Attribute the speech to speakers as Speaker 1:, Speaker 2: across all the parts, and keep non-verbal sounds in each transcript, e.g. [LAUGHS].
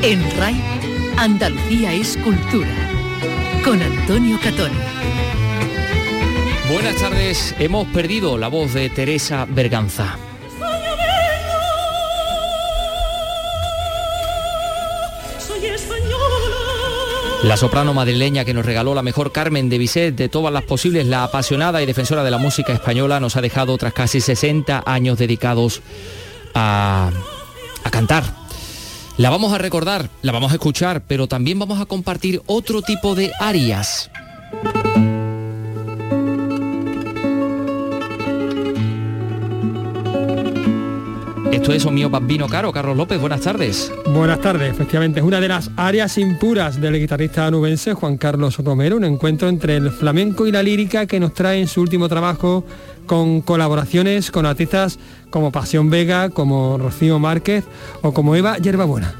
Speaker 1: En RAI, Andalucía es cultura. Con Antonio Catón.
Speaker 2: Buenas tardes, hemos perdido la voz de Teresa Berganza. La soprano madrileña que nos regaló la mejor Carmen de Bizet de todas las posibles, la apasionada y defensora de la música española, nos ha dejado tras casi 60 años dedicados a, a cantar. La vamos a recordar, la vamos a escuchar, pero también vamos a compartir otro tipo de arias. Esto es O mío bambino caro. Carlos López, buenas tardes.
Speaker 3: Buenas tardes, efectivamente. Es una de las áreas impuras del guitarrista anubense Juan Carlos Romero, un encuentro entre el flamenco y la lírica que nos trae en su último trabajo con colaboraciones con artistas como Pasión Vega, como Rocío Márquez o como Eva Yerbabuena.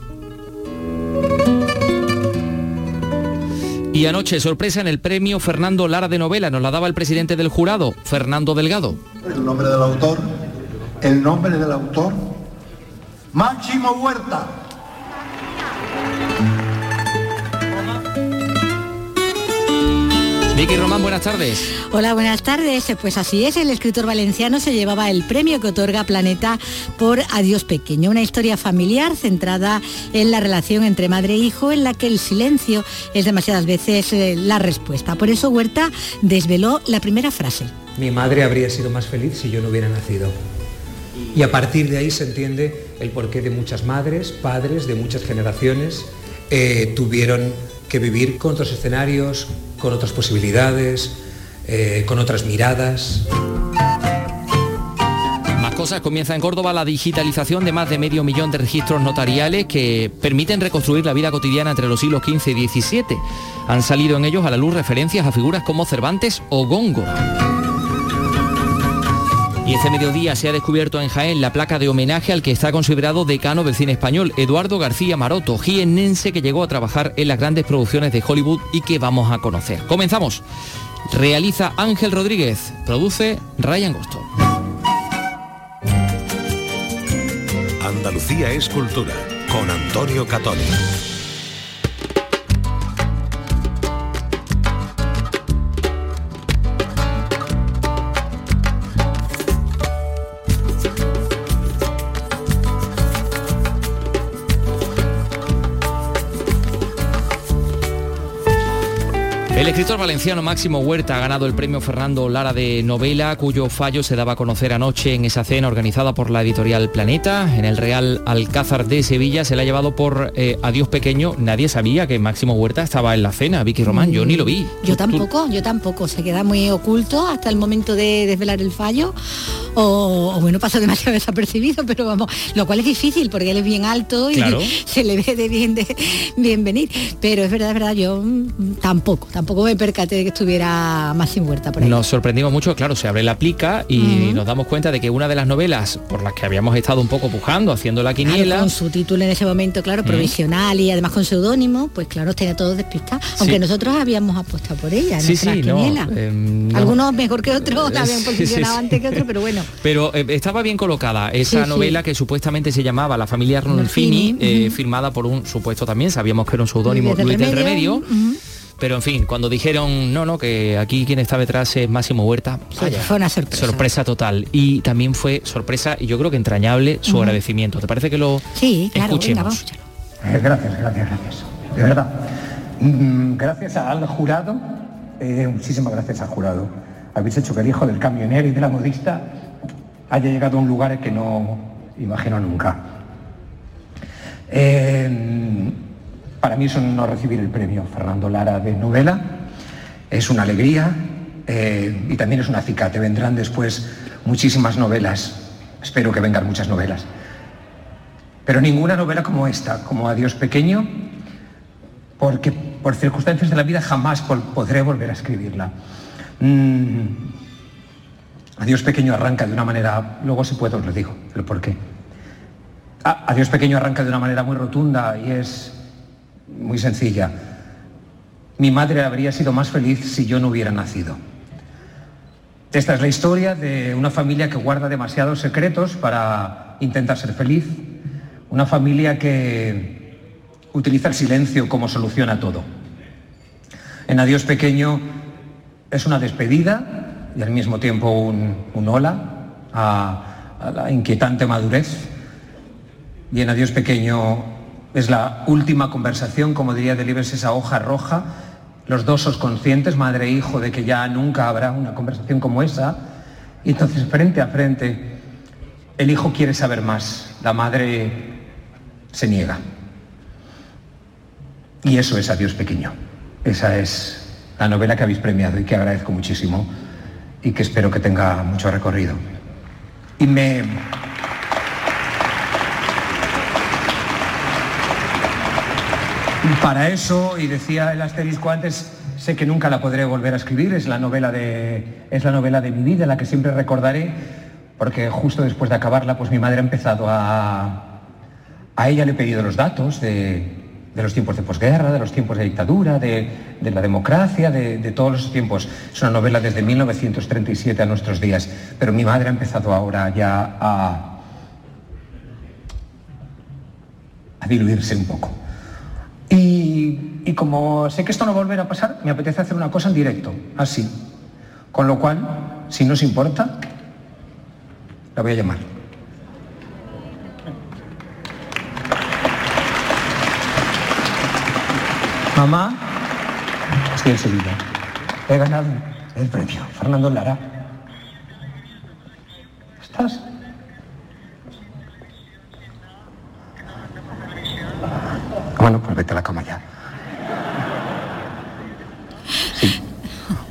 Speaker 2: Y anoche, sorpresa en el premio Fernando Lara de Novela, nos la daba el presidente del jurado, Fernando Delgado.
Speaker 4: El nombre del autor, el nombre del autor, Máximo Huerta.
Speaker 2: Vicky Román, buenas tardes.
Speaker 5: Hola, buenas tardes. Pues así es, el escritor valenciano se llevaba el premio que otorga Planeta por Adiós Pequeño, una historia familiar centrada en la relación entre madre e hijo en la que el silencio es demasiadas veces eh, la respuesta. Por eso Huerta desveló la primera frase.
Speaker 6: Mi madre habría sido más feliz si yo no hubiera nacido. Y a partir de ahí se entiende el porqué de muchas madres, padres de muchas generaciones eh, tuvieron que vivir con otros escenarios, con otras posibilidades, eh, con otras miradas.
Speaker 2: Más cosas, comienza en Córdoba la digitalización de más de medio millón de registros notariales que permiten reconstruir la vida cotidiana entre los siglos XV y XVII. Han salido en ellos a la luz referencias a figuras como Cervantes o Góngora. Y este mediodía se ha descubierto en Jaén la placa de homenaje al que está considerado decano del cine español, Eduardo García Maroto, jiennense que llegó a trabajar en las grandes producciones de Hollywood y que vamos a conocer. Comenzamos. Realiza Ángel Rodríguez, produce Ryan Gosto.
Speaker 7: Andalucía es cultura, con Antonio Catoni.
Speaker 2: El escritor valenciano Máximo Huerta ha ganado el premio Fernando Lara de novela, cuyo fallo se daba a conocer anoche en esa cena organizada por la editorial Planeta. En el Real Alcázar de Sevilla se le ha llevado por eh, Adiós Pequeño. Nadie sabía que Máximo Huerta estaba en la cena, Vicky Román, yo ni lo vi.
Speaker 5: Yo tampoco, yo tampoco. Se queda muy oculto hasta el momento de desvelar el fallo. O, o bueno, pasa demasiado [LAUGHS] desapercibido, pero vamos, lo cual es difícil porque él es bien alto y
Speaker 2: Claro. [LAUGHS]
Speaker 5: se le ve de bien, de bien venir. Pero es verdad, es verdad, yo mm, tampoco, tampoco me percaté de que estuviera Máximo Huerta por ahí.
Speaker 2: Nos sorprendimos mucho, claro, se abre la plica y nos damos cuenta de que una de las novelas por las que habíamos estado un poco pujando, haciendo la
Speaker 5: Claro,
Speaker 2: quiniela,
Speaker 5: con su título en ese momento, claro, provisional y además con seudónimo, pues claro, tenía todo despistado. Aunque
Speaker 2: Sí.
Speaker 5: nosotros habíamos apostado por ella en
Speaker 2: Sí, no, em, no.
Speaker 5: Algunos mejor que otros, la habían posicionado antes que otros, pero bueno.
Speaker 2: Pero eh, estaba bien colocada esa novela que supuestamente se llamaba La familia Arnolfini, eh, firmada por un supuesto también, sabíamos que era un seudónimo
Speaker 5: Luis del Remedio.
Speaker 2: Pero en fin, cuando dijeron no, no, que aquí quien está detrás es Máximo Huerta, vaya,
Speaker 5: fue una sorpresa.
Speaker 2: sorpresa total. Y también fue sorpresa y yo creo que entrañable su agradecimiento. ¿Te parece que lo
Speaker 5: Sí, claro, venga,
Speaker 2: escuchemos?
Speaker 5: vamos a escucharlo.
Speaker 4: Eh, gracias, gracias, gracias. De verdad. Mm, Gracias al jurado, eh, muchísimas gracias al jurado. Habéis hecho que el hijo del camionero y de la modista haya llegado a un lugar que no imagino nunca. Eh, para mí es un honor recibir el premio Fernando Lara de novela. Es una alegría eh, y también es un acicate. Vendrán después muchísimas novelas. Espero que vengan muchas novelas. Pero ninguna novela como esta, como Adiós Pequeño, porque por circunstancias de la vida jamás podré volver a escribirla. Mm, Adiós Pequeño arranca de una manera, luego si puedo os lo digo, pero ¿por qué? Ah, Adiós Pequeño arranca de una manera muy rotunda y es muy sencilla. Mi madre habría sido más feliz si yo no hubiera nacido. Esta es la historia de una familia que guarda demasiados secretos para intentar ser feliz. Una familia que utiliza el silencio como solución a todo. En Adiós Pequeño es una despedida y al mismo tiempo un, un hola a, a la inquietante madurez. Y en Adiós Pequeño es la última conversación, como diría Delibes, esa hoja roja, los dos sos conscientes, madre e hijo, de que ya nunca habrá una conversación como esa. Y entonces, frente a frente, el hijo quiere saber más, la madre se niega. Y eso es Adiós Pequeño. Esa es la novela que habéis premiado y que agradezco muchísimo y que espero que tenga mucho recorrido. Y me... Para eso, y decía el asterisco antes, sé que nunca la podré volver a escribir, es la novela de, es la novela de mi vida, la que siempre recordaré, porque justo después de acabarla, pues mi madre ha empezado a... A ella le he pedido los datos de, de los tiempos de posguerra, de los tiempos de dictadura, de, de la democracia, de, de, todos los tiempos. Es una novela desde 1937 a nuestros días, pero mi madre ha empezado ahora ya a, a diluirse un poco. Y, como sé que esto no volverá a pasar, me apetece hacer una cosa en directo, así. Con lo cual, si no os importa, la voy a llamar. Mamá, estoy enseguida. He ganado el premio. Fernando Lara. ¿Estás? Bueno, pues vete a la cama ya. Sí.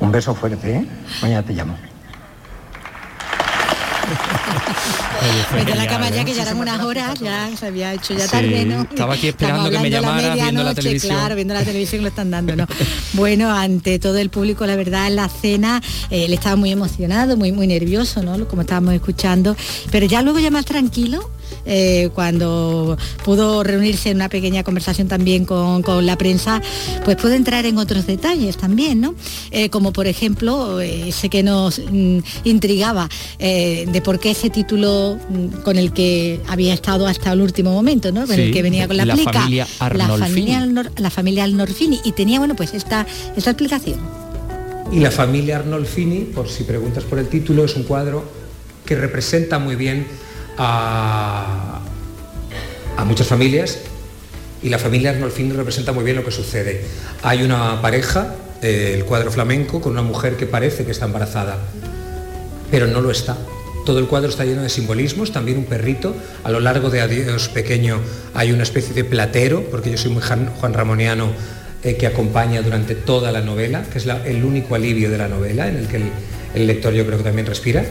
Speaker 4: Un beso fuerte, ¿eh? Mañana te llamo.
Speaker 5: Vete a la cama ya que ya eran unas horas, ya se había hecho ya tarde, ¿no?
Speaker 2: Estaba aquí esperando que me llamara viendo la televisión.
Speaker 5: Claro, viendo la televisión lo están dando, ¿no? bueno, ante todo el público, la verdad, en la cena, eh, él estaba muy emocionado, muy, muy nervioso, ¿no? Como estábamos escuchando, pero ya luego ya más tranquilo, eh, cuando pudo reunirse en una pequeña conversación también con, con, la prensa, pues pudo entrar en otros detalles también, ¿no? Eh, como por ejemplo, eh, ese que nos mm, intrigaba de por qué ese título mm, con el que había estado hasta el último momento, ¿no? Con
Speaker 2: sí,
Speaker 5: el que venía con la,
Speaker 2: la
Speaker 5: plica.
Speaker 2: Familia
Speaker 5: la familia la familia Arnolfini. Y tenía, bueno, pues esta, esta explicación.
Speaker 6: Y la familia Arnolfini, por si preguntas por el título, es un cuadro que representa muy bien a, muchas familias y la familia Arnolfini representa muy bien lo que sucede. Hay una pareja, el cuadro flamenco, con una mujer que parece que está embarazada, pero no lo está. Todo el cuadro está lleno de simbolismos, también un perrito. A lo largo de Adiós Pequeño hay una especie de platero, porque yo soy muy Juan Ramoniano, eh, que acompaña durante toda la novela, que es el único alivio de la novela, en el que el lector yo creo que también respira.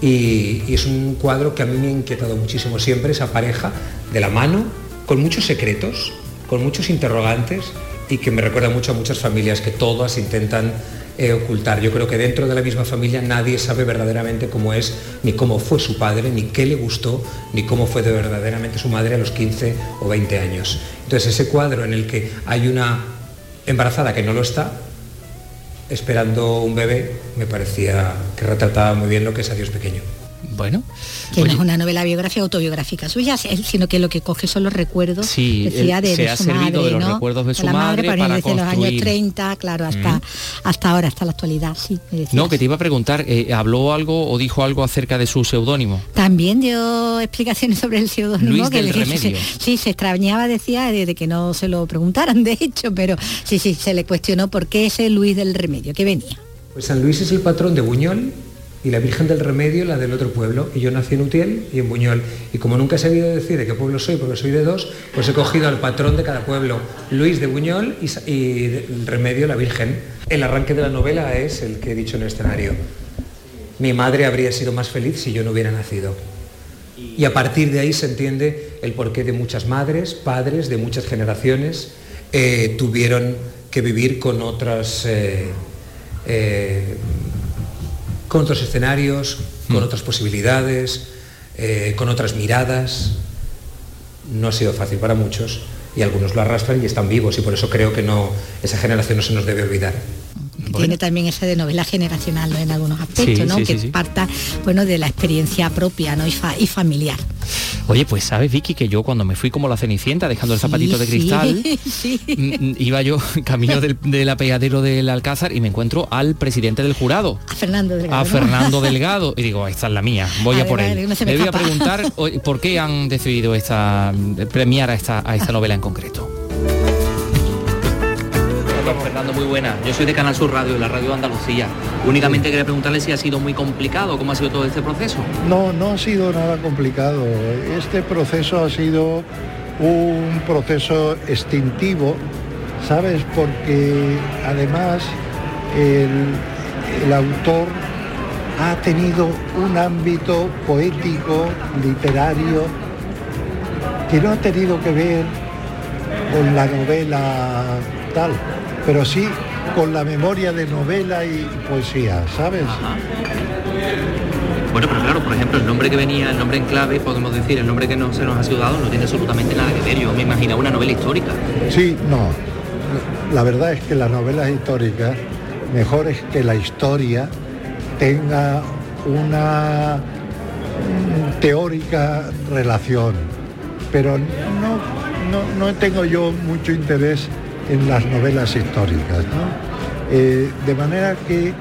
Speaker 6: Y, es un cuadro que a mí me ha inquietado muchísimo siempre, esa pareja de la mano, con muchos secretos, con muchos interrogantes y que me recuerda mucho a muchas familias que todas intentan eh, ocultar. Yo creo que dentro de la misma familia nadie sabe verdaderamente cómo es, ni cómo fue su padre, ni qué le gustó, ni cómo fue de verdaderamente su madre a los 15 o 20 años. Entonces ese cuadro en el que hay una embarazada que no lo está, esperando un bebé, me parecía que retrataba muy bien lo que es Adiós Pequeño.
Speaker 2: Bueno.
Speaker 5: Que Oye. no es una novela biográfica autobiográfica suya, sino que lo que coge son los recuerdos
Speaker 2: sí,
Speaker 5: decía, de,
Speaker 2: se
Speaker 5: de
Speaker 2: ha
Speaker 5: su
Speaker 2: servido
Speaker 5: madre,
Speaker 2: de los
Speaker 5: ¿no?
Speaker 2: recuerdos de su
Speaker 5: la
Speaker 2: madre,
Speaker 5: madre
Speaker 2: para
Speaker 5: desde los años 30, claro, hasta, mm. hasta ahora, hasta la actualidad, sí.
Speaker 2: No, que te iba a preguntar, eh, ¿habló algo o dijo algo acerca de su seudónimo?
Speaker 5: También dio explicaciones sobre el seudónimo.
Speaker 2: Luis
Speaker 5: que
Speaker 2: del
Speaker 5: le,
Speaker 2: Remedio.
Speaker 5: Se, sí, se extrañaba, decía, de, de, que no se lo preguntaran, [LAUGHS] de hecho, pero sí, sí, se le cuestionó por qué ese Luis del Remedio, que venía.
Speaker 6: Pues San Luis es el patrón de Buñol y la Virgen del Remedio la del otro pueblo. Y yo nací en Utiel y en Buñol. Y como nunca he sabido decir de qué pueblo soy, porque soy de dos, pues he cogido al patrón de cada pueblo, Luis de Buñol y, y Remedio la Virgen. El arranque de la novela es el que he dicho en el escenario. Mi madre habría sido más feliz si yo no hubiera nacido. Y a partir de ahí se entiende el porqué de muchas madres, padres, de muchas generaciones, eh, tuvieron que vivir con otras... Eh, eh, con otros escenarios, con mm. otras posibilidades, eh, con otras miradas. No ha sido fácil para muchos y algunos lo arrastran y están vivos y por eso creo que no, esa generación no se nos debe olvidar.
Speaker 5: Bueno. Tiene también ese de novela generacional ¿no? en algunos aspectos,
Speaker 2: Sí,
Speaker 5: ¿no?
Speaker 2: sí,
Speaker 5: que
Speaker 2: sí,
Speaker 5: parta bueno, de la experiencia propia ¿no? y, fa y familiar.
Speaker 2: Oye, pues sabes, Vicky, que yo cuando me fui como la cenicienta dejando el zapatito de cristal, [LAUGHS] iba yo [LAUGHS] camino del, apeadero del Alcázar y me encuentro al presidente del jurado.
Speaker 5: A Fernando Delgado.
Speaker 2: A Fernando [LAUGHS] Delgado. Y digo, esta es la mía, voy a, por él. me, voy a preguntar por qué han decidido esta premiar a esta, a esta novela en concreto. Fernando, muy buena. Yo soy de Canal Sur Radio, la Radio Andalucía. Únicamente quería preguntarle si ha sido muy complicado, cómo ha sido todo este proceso.
Speaker 8: No, no ha sido nada complicado. Este proceso ha sido un proceso extintivo, ¿sabes? Porque además el, el autor ha tenido un ámbito poético, literario, que no ha tenido que ver con la novela tal pero sí con la memoria de novela y poesía, ¿sabes?
Speaker 2: Bueno, pero claro, por ejemplo, el nombre que venía, el nombre en clave, podemos decir, el nombre que no se nos ha sido dado no tiene absolutamente nada que ver. Yo me imagino una novela histórica.
Speaker 8: Sí, no. La verdad es que las novelas históricas, mejor es que la historia tenga una teórica relación. Pero no, no, no tengo yo mucho interés en las novelas históricas. Eh, de manera que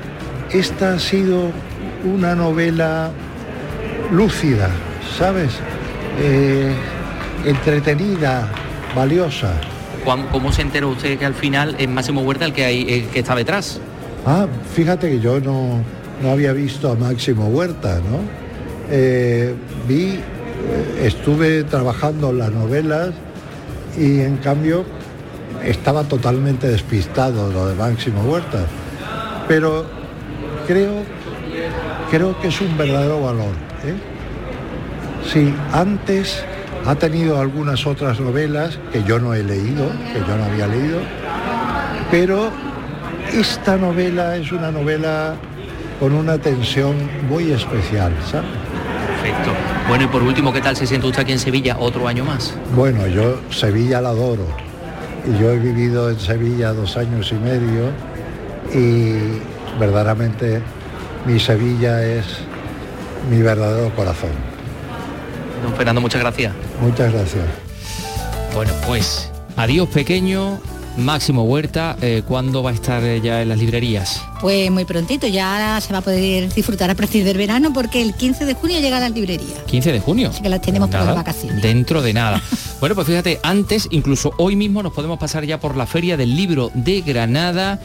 Speaker 8: esta ha sido una novela lúcida, ¿sabes? Eh, entretenida, valiosa.
Speaker 2: ¿Cómo se enteró usted que al final es Máximo Huerta el que, hay, que está detrás?
Speaker 8: Ah, fíjate que yo no, había visto a Máximo Huerta, ¿no? Eh, vi, estuve trabajando las novelas y en cambio estaba totalmente despistado lo de Máximo Huerta, pero creo, creo que es un verdadero valor. ¿eh? Sí, antes ha tenido algunas otras novelas que yo no he leído, que yo no había leído, pero esta novela es una novela con una tensión muy especial, ¿sabes?
Speaker 2: Perfecto. Bueno, y por último, ¿qué tal se siente usted aquí en Sevilla otro año más?
Speaker 8: Bueno, yo Sevilla la adoro yo he vivido en Sevilla dos años y medio y verdaderamente mi Sevilla es mi verdadero corazón.
Speaker 2: Don Fernando, muchas gracias.
Speaker 8: Muchas gracias.
Speaker 2: Bueno, pues adiós pequeño, Máximo Huerta, eh, ¿cuándo va a estar ya en las librerías?
Speaker 5: Pues muy prontito, ya se va a poder disfrutar a partir del verano porque el 15 de junio llega a las librerías.
Speaker 2: ¿15 de junio?
Speaker 5: Así que las tenemos para las vacaciones.
Speaker 2: Dentro de nada. [LAUGHS] bueno, pues fíjate, antes, incluso hoy mismo nos podemos pasar ya por la Feria del Libro de Granada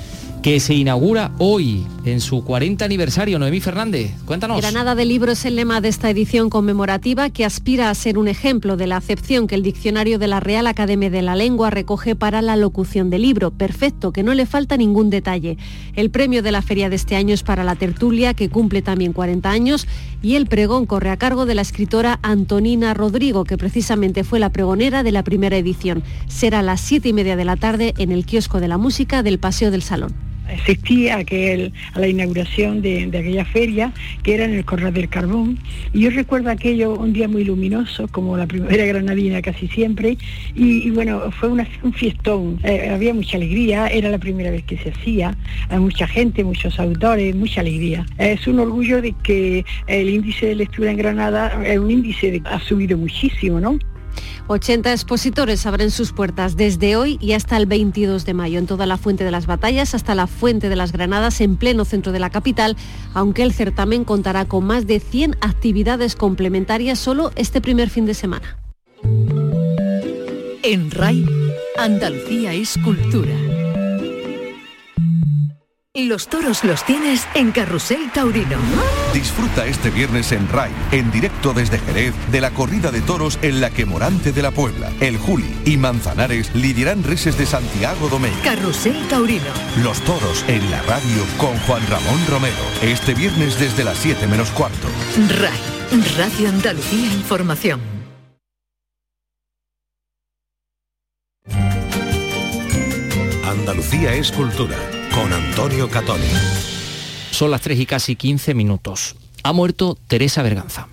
Speaker 2: que se inaugura hoy en su 40 aniversario. Noemí Fernández, cuéntanos.
Speaker 9: Granada de Libro es el lema de esta edición conmemorativa que aspira a ser un ejemplo de la acepción que el diccionario de la Real Academia de la Lengua recoge para la locución de libro. Perfecto, que no le falta ningún detalle. El premio de la feria de este año es para la tertulia, que cumple también 40 años, y el pregón corre a cargo de la escritora Antonina Rodrigo, que precisamente fue la pregonera de la primera edición. Será a las 7 y media de la tarde en el kiosco de la música del Paseo del Salón
Speaker 10: asistí a, aquel, a la inauguración de, aquella feria, que era en el Corral del Carbón, y yo recuerdo aquello un día muy luminoso, como la primera [LAUGHS] granadina casi siempre, y, bueno, fue un fiestón, eh, había mucha alegría, era la primera vez que se hacía, hay mucha gente, muchos autores, mucha alegría. Es un orgullo de que el índice de lectura en Granada es un índice que ha subido muchísimo, ¿no?
Speaker 9: 80 expositores abren sus puertas desde hoy y hasta el 22 de mayo en toda la Fuente de las Batallas hasta la Fuente de las Granadas en pleno centro de la capital, aunque el certamen contará con más de 100 actividades complementarias solo este primer fin de semana.
Speaker 1: En RAI, Andalucía es cultura. Los toros los tienes en Carrusel Taurino.
Speaker 7: Disfruta este viernes en RAI, en directo desde Jerez, de la corrida de toros en la que Morante de la Puebla, El Juli y Manzanares lidirán reses de Santiago Domingo.
Speaker 1: Carrusel Taurino.
Speaker 7: Los toros en la radio con Juan Ramón Romero. Este viernes desde las 7 menos cuarto.
Speaker 1: RAI, Radio Andalucía Información.
Speaker 7: Andalucía es cultura con Antonio Catoni.
Speaker 2: Son las 3 y casi 15 minutos. Ha muerto Teresa Berganza.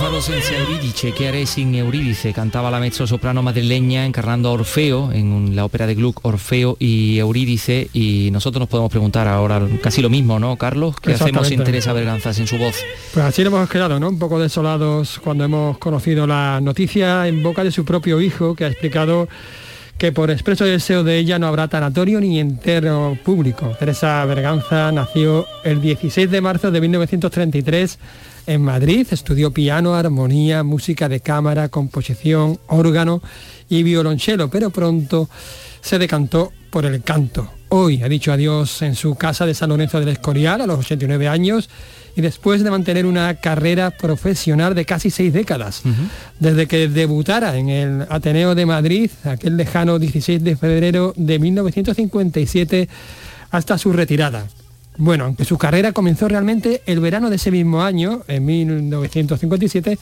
Speaker 2: Senza Euridice, que haré sin Eurídice, cantaba la mezzo soprano madrileña encarnando a Orfeo en la ópera de Gluck, Orfeo y Eurídice, y nosotros nos podemos preguntar ahora casi lo mismo, ¿no, Carlos? ¿Qué hacemos sin Teresa Berganza sin su voz?
Speaker 3: Pues así hemos quedado, ¿no? Un poco desolados cuando hemos conocido la noticia en boca de su propio hijo, que ha explicado que por expreso deseo de ella no habrá tanatorio ni entero público. Teresa Berganza nació el 16 de marzo de 1933 en Madrid, estudió piano, armonía, música de cámara, composición, órgano y violonchelo, pero pronto se decantó por el canto. Hoy ha dicho adiós en su casa de San Lorenzo del Escorial a los 89 años y después de mantener una carrera profesional de casi seis décadas. Desde que debutara en el Ateneo de Madrid, aquel lejano 16 de febrero de 1957, hasta su retirada. Bueno, aunque su carrera comenzó realmente el verano de ese mismo año, en 1957,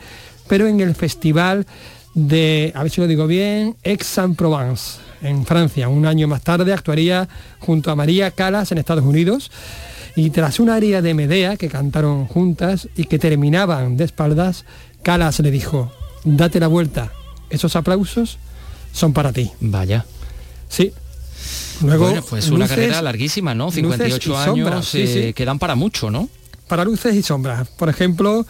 Speaker 3: pero en el festival de, a ver si lo digo bien, Aix-en-Provence, en Francia. Un año más tarde actuaría junto a María Calas en Estados Unidos y tras una aria de Medea que cantaron juntas y que terminaban de espaldas, Calas le dijo, date la vuelta, esos aplausos son para ti.
Speaker 2: Vaya.
Speaker 3: Sí.
Speaker 2: Luego, bueno, pues una carrera larguísima, ¿no? 58 años eh, quedan para mucho, ¿no?
Speaker 3: Para luces y sombras. Por ejemplo,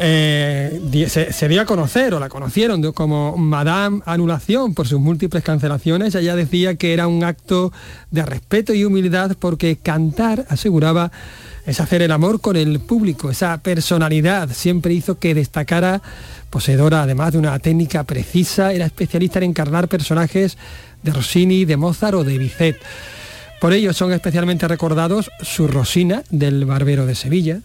Speaker 3: eh, se, dio a conocer o la conocieron como Madame Anulación por sus múltiples cancelaciones. Ella decía que era un acto de respeto y humildad porque cantar, aseguraba, es hacer el amor con el público. Esa personalidad siempre hizo que destacara, poseedora además de una técnica precisa, era especialista en encarnar personajes de Rossini, de Mozart o de Bizet. Por ello son especialmente recordados su Rosina del Barbero de Sevilla,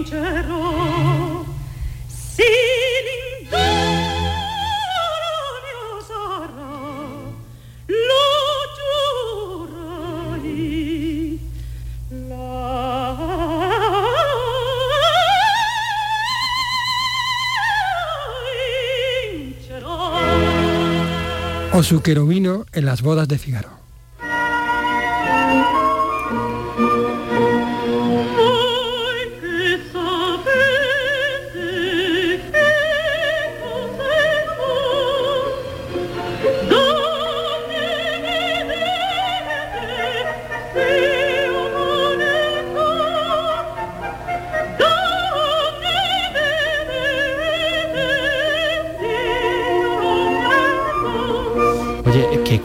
Speaker 11: vincerò. Sì,
Speaker 3: o su en las bodas de Figaro.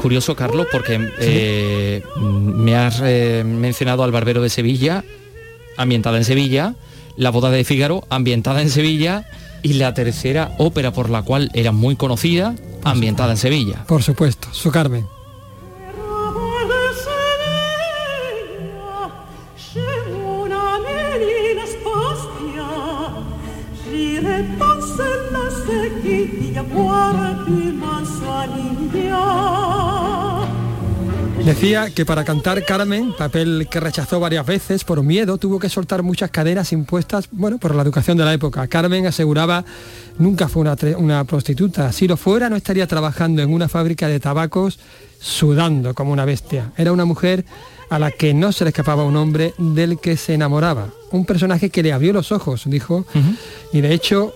Speaker 2: Curioso, Carlos, porque eh, me has eh, mencionado al Barbero de Sevilla, ambientada en Sevilla, La Boda de Fígaro, ambientada en Sevilla, y la tercera ópera por la cual era muy conocida, ambientada en Sevilla.
Speaker 3: Por supuesto, su Carmen. Decía que para cantar Carmen, papel que rechazó varias veces por miedo, tuvo que soltar muchas cadenas impuestas, bueno, por la educación de la época. Carmen aseguraba nunca fue una, una prostituta. Si lo fuera, no estaría trabajando en una fábrica de tabacos sudando como una bestia. Era una mujer a la que no se le escapaba un hombre del que se enamoraba. Un personaje que le abrió los ojos, dijo, y de hecho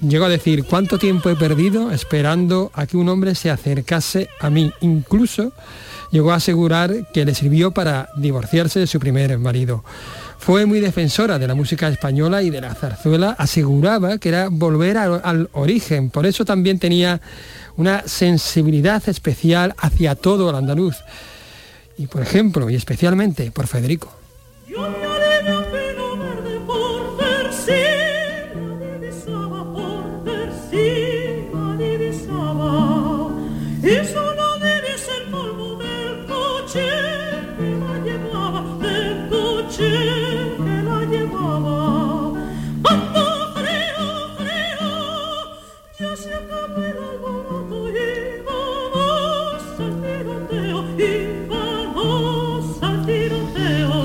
Speaker 3: llegó a decir, ¿cuánto tiempo he perdido esperando a que un hombre se acercase a mí? Incluso llegó a asegurar que le sirvió para divorciarse de su primer marido. Fue muy defensora de la música española y de la zarzuela, aseguraba que era volver al origen, por eso también tenía una sensibilidad especial hacia todo el andaluz y por ejemplo, y especialmente por Federico.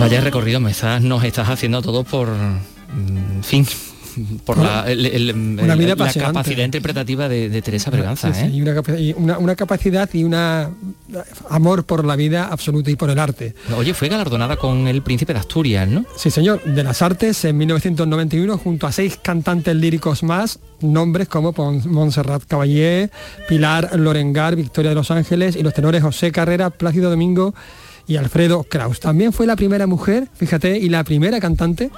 Speaker 2: Vaya recorrido me estás, nos estás haciendo todo por mm, fin por la, el- el-
Speaker 3: Una
Speaker 2: el-
Speaker 3: vida
Speaker 2: la
Speaker 3: apasionante.
Speaker 2: capacidad interpretativa de, de Teresa Berganza.
Speaker 3: Sí, sí,
Speaker 2: ¿eh?
Speaker 3: y una, capa- y una- una capacidad y una amor por la vida absoluta y por el arte.
Speaker 2: Oye, fue galardonada con el Príncipe de Asturias, ¿no?
Speaker 3: Sí, señor, de las artes en 1991 junto a seis cantantes líricos más, nombres como Montserrat Caballé, Pilar Lorengar, Victoria de los Ángeles y los tenores José Carrera, Plácido Domingo y Alfredo Kraus. También fue la primera mujer, fíjate, y la primera cantante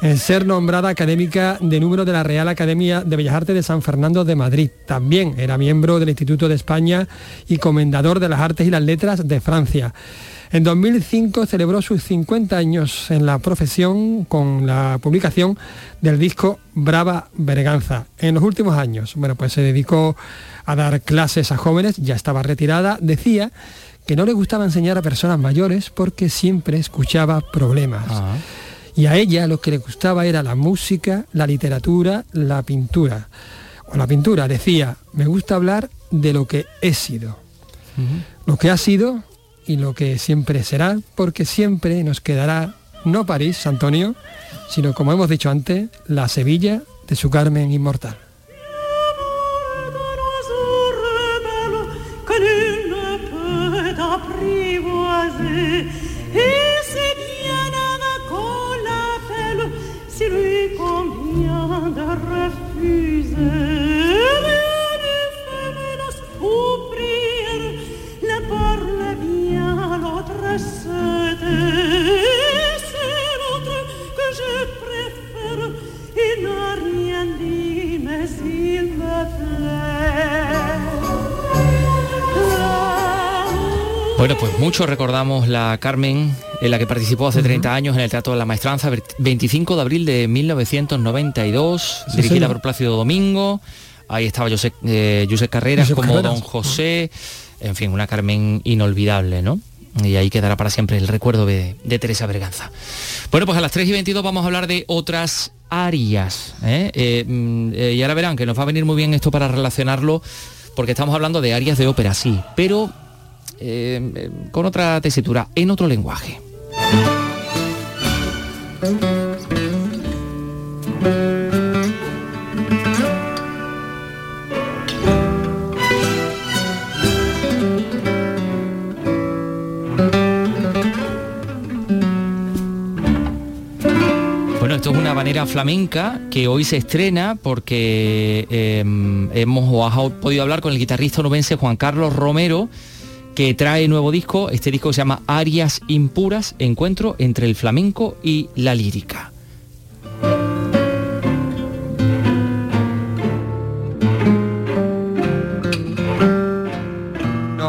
Speaker 3: en ser nombrada académica de número de la Real Academia de Bellas Artes de San Fernando de Madrid. También era miembro del Instituto de España y comendador de las Artes y las Letras de Francia. En 2005 celebró sus 50 años en la profesión con la publicación del disco Brava Berganza. En los últimos años, bueno, pues se dedicó a dar clases a jóvenes, ya estaba retirada, decía que no le gustaba enseñar a personas mayores porque siempre escuchaba problemas. Y a ella lo que le gustaba era la música, la literatura, la pintura. O la pintura, decía, me gusta hablar de lo que he sido. Lo que ha sido y lo que siempre será, porque siempre nos quedará no París, Antonio, sino como hemos dicho antes, la Sevilla de su Carmen inmortal.
Speaker 2: Bueno, pues muchos recordamos la Carmen, en la que participó hace 30 años en el Teatro de la Maestranza, 25 de abril de 1992,
Speaker 3: Sí,
Speaker 2: dirigida
Speaker 3: señor.
Speaker 2: por Plácido Domingo. Ahí estaba José, eh, Josep Carreras como
Speaker 3: Carreras.
Speaker 2: Don José. En fin, una Carmen inolvidable, ¿no? Y ahí quedará para siempre el recuerdo de, de Teresa Berganza. Bueno, pues a las 3 y 22 vamos a hablar de otras arias. ¿eh? Eh, mm, y ahora verán que nos va a venir muy bien esto para relacionarlo, porque estamos hablando de arias de ópera, sí, pero eh, con otra tesitura, en otro lenguaje. Bueno, esto es una habanera flamenca que hoy se estrena porque eh, hemos podido hablar con el guitarrista onubense Juan Carlos Romero, que trae nuevo disco. Este disco se llama Arias Impuras, encuentro entre el flamenco y la lírica.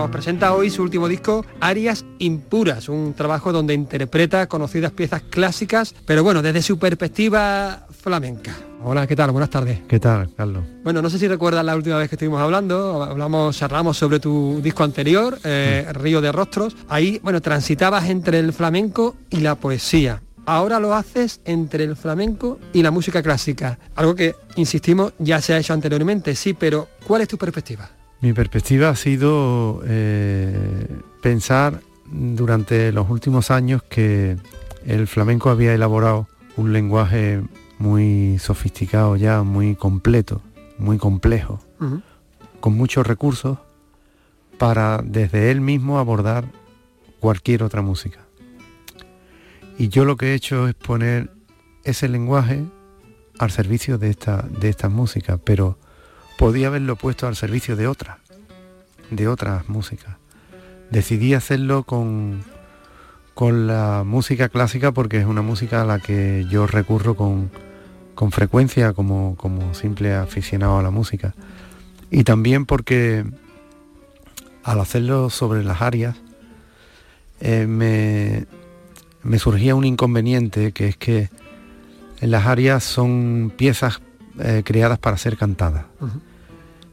Speaker 3: Nos presenta hoy su último disco, Arias Impuras, un trabajo donde interpreta conocidas piezas clásicas, pero bueno, desde su perspectiva flamenca. Hola, ¿qué tal? Buenas tardes.
Speaker 12: ¿Qué tal, Carlos?
Speaker 3: Bueno, no sé si recuerdas la última vez que estuvimos hablando, hablamos, charlamos sobre tu disco anterior, eh, Río de Rostros. Ahí, bueno, transitabas entre el flamenco y la poesía. Ahora lo haces entre el flamenco y la música clásica. Algo que, insistimos, ya se ha hecho anteriormente, sí, pero ¿cuál es tu perspectiva?
Speaker 12: Mi perspectiva ha sido eh, pensar durante los últimos años que el flamenco había elaborado un lenguaje muy sofisticado ya, muy completo, muy complejo, con muchos recursos para desde él mismo abordar cualquier otra música. Y yo lo que he hecho es poner ese lenguaje al servicio de esta, de esta música, pero podía haberlo puesto al servicio de otra, de otras músicas. Decidí hacerlo con, con la música clásica porque es una música a la que yo recurro con, con frecuencia como, como simple aficionado a la música. Y también porque al hacerlo sobre las arias, eh, me, me surgía un inconveniente que es que las arias son piezas eh, creadas para ser cantadas.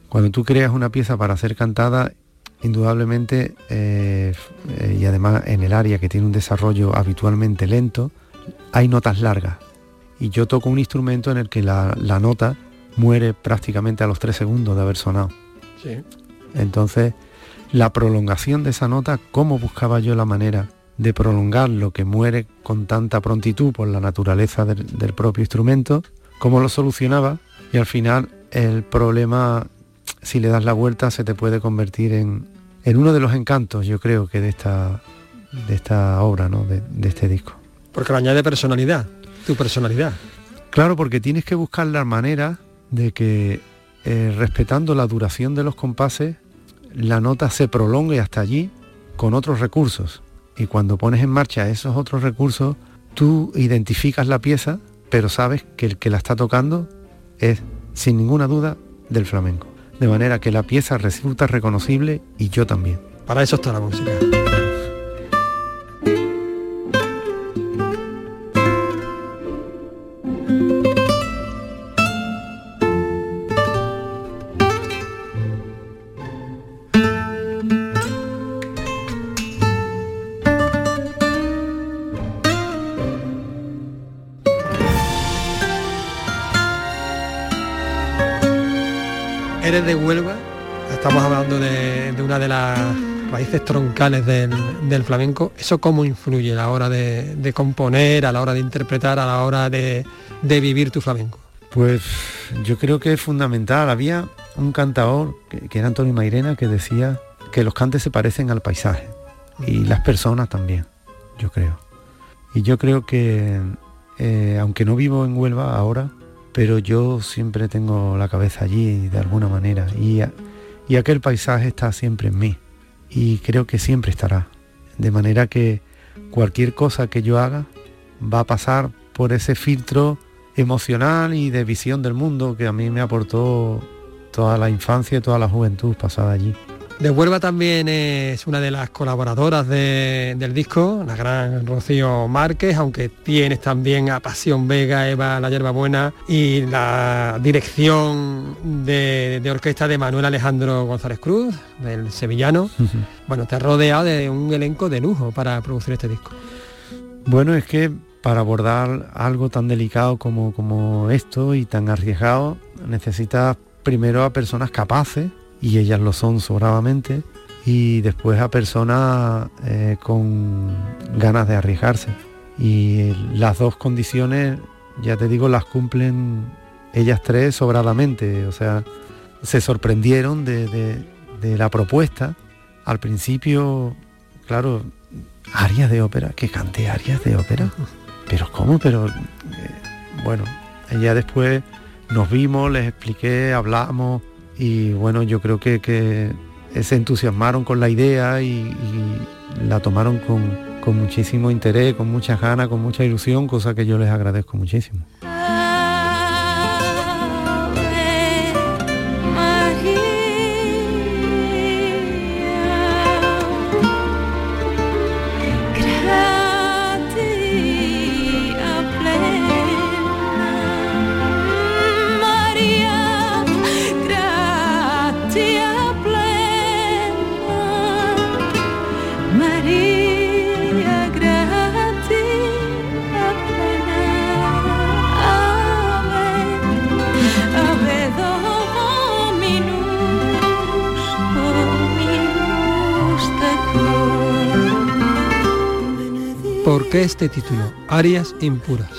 Speaker 12: Cuando tú creas una pieza para ser cantada, indudablemente, eh, eh, y además en el área que tiene un desarrollo habitualmente lento, hay notas largas. Y yo toco un instrumento en el que la, la nota muere prácticamente a los tres segundos de haber sonado.
Speaker 3: Sí.
Speaker 12: Entonces, la prolongación de esa nota, cómo buscaba yo la manera de prolongar lo que muere con tanta prontitud por la naturaleza del, del propio instrumento, cómo lo solucionaba y al final el problema, si le das la vuelta, se te puede convertir en, en uno de los encantos, yo creo que de esta, de esta obra, ¿no? de, de este disco.
Speaker 3: Porque le añade personalidad, tu personalidad.
Speaker 12: Claro, porque tienes que buscar la manera de que, eh, respetando la duración de los compases, la nota se prolongue hasta allí con otros recursos. Y cuando pones en marcha esos otros recursos, tú identificas la pieza, pero sabes que el que la está tocando es, sin ninguna duda, del flamenco. De manera que la pieza resulta reconocible y yo también.
Speaker 3: Para eso está la música. Eres de Huelva, estamos hablando de, de una de las raíces troncales del, del flamenco. ¿Eso cómo influye a la hora de, de componer, a la hora de interpretar, a la hora de, de vivir tu flamenco?
Speaker 12: Pues yo creo que es fundamental. Había un cantador, que, que era Antonio Mairena, que decía que los cantes se parecen al paisaje y las personas también, yo creo. Y yo creo que, eh, aunque no vivo en Huelva ahora, pero yo siempre tengo la cabeza allí de alguna manera y, y aquel paisaje está siempre en mí y creo que siempre estará. De manera que cualquier cosa que yo haga va a pasar por ese filtro emocional y de visión del mundo que a mí me aportó toda la infancia y toda la juventud pasada allí.
Speaker 3: De Huelva también es una de las colaboradoras de- del disco, la gran Rocío Márquez, aunque tienes también a Pasión Vega, Eva La Yerba Buena y la dirección de, de orquesta de Manuel Alejandro González Cruz, del sevillano. Bueno, te has rodeado de un elenco de lujo para producir este disco.
Speaker 12: Bueno, es que para abordar algo tan delicado como, como esto y tan arriesgado, necesitas primero a personas capaces, y ellas lo son sobradamente, y después a personas eh, con ganas de arriesgarse. Y las dos condiciones, ya te digo, las cumplen ellas tres sobradamente. O sea, se sorprendieron de, la propuesta. Al principio, claro, arias de ópera, que cante arias de ópera. Pero ¿cómo? Pero eh, bueno, ya después nos vimos, les expliqué, hablamos y bueno, yo creo que, que se entusiasmaron con la idea y, la tomaron con, con muchísimo interés, con muchas ganas, con mucha ilusión, cosa que yo les agradezco muchísimo.
Speaker 3: Este título? Arias impuras.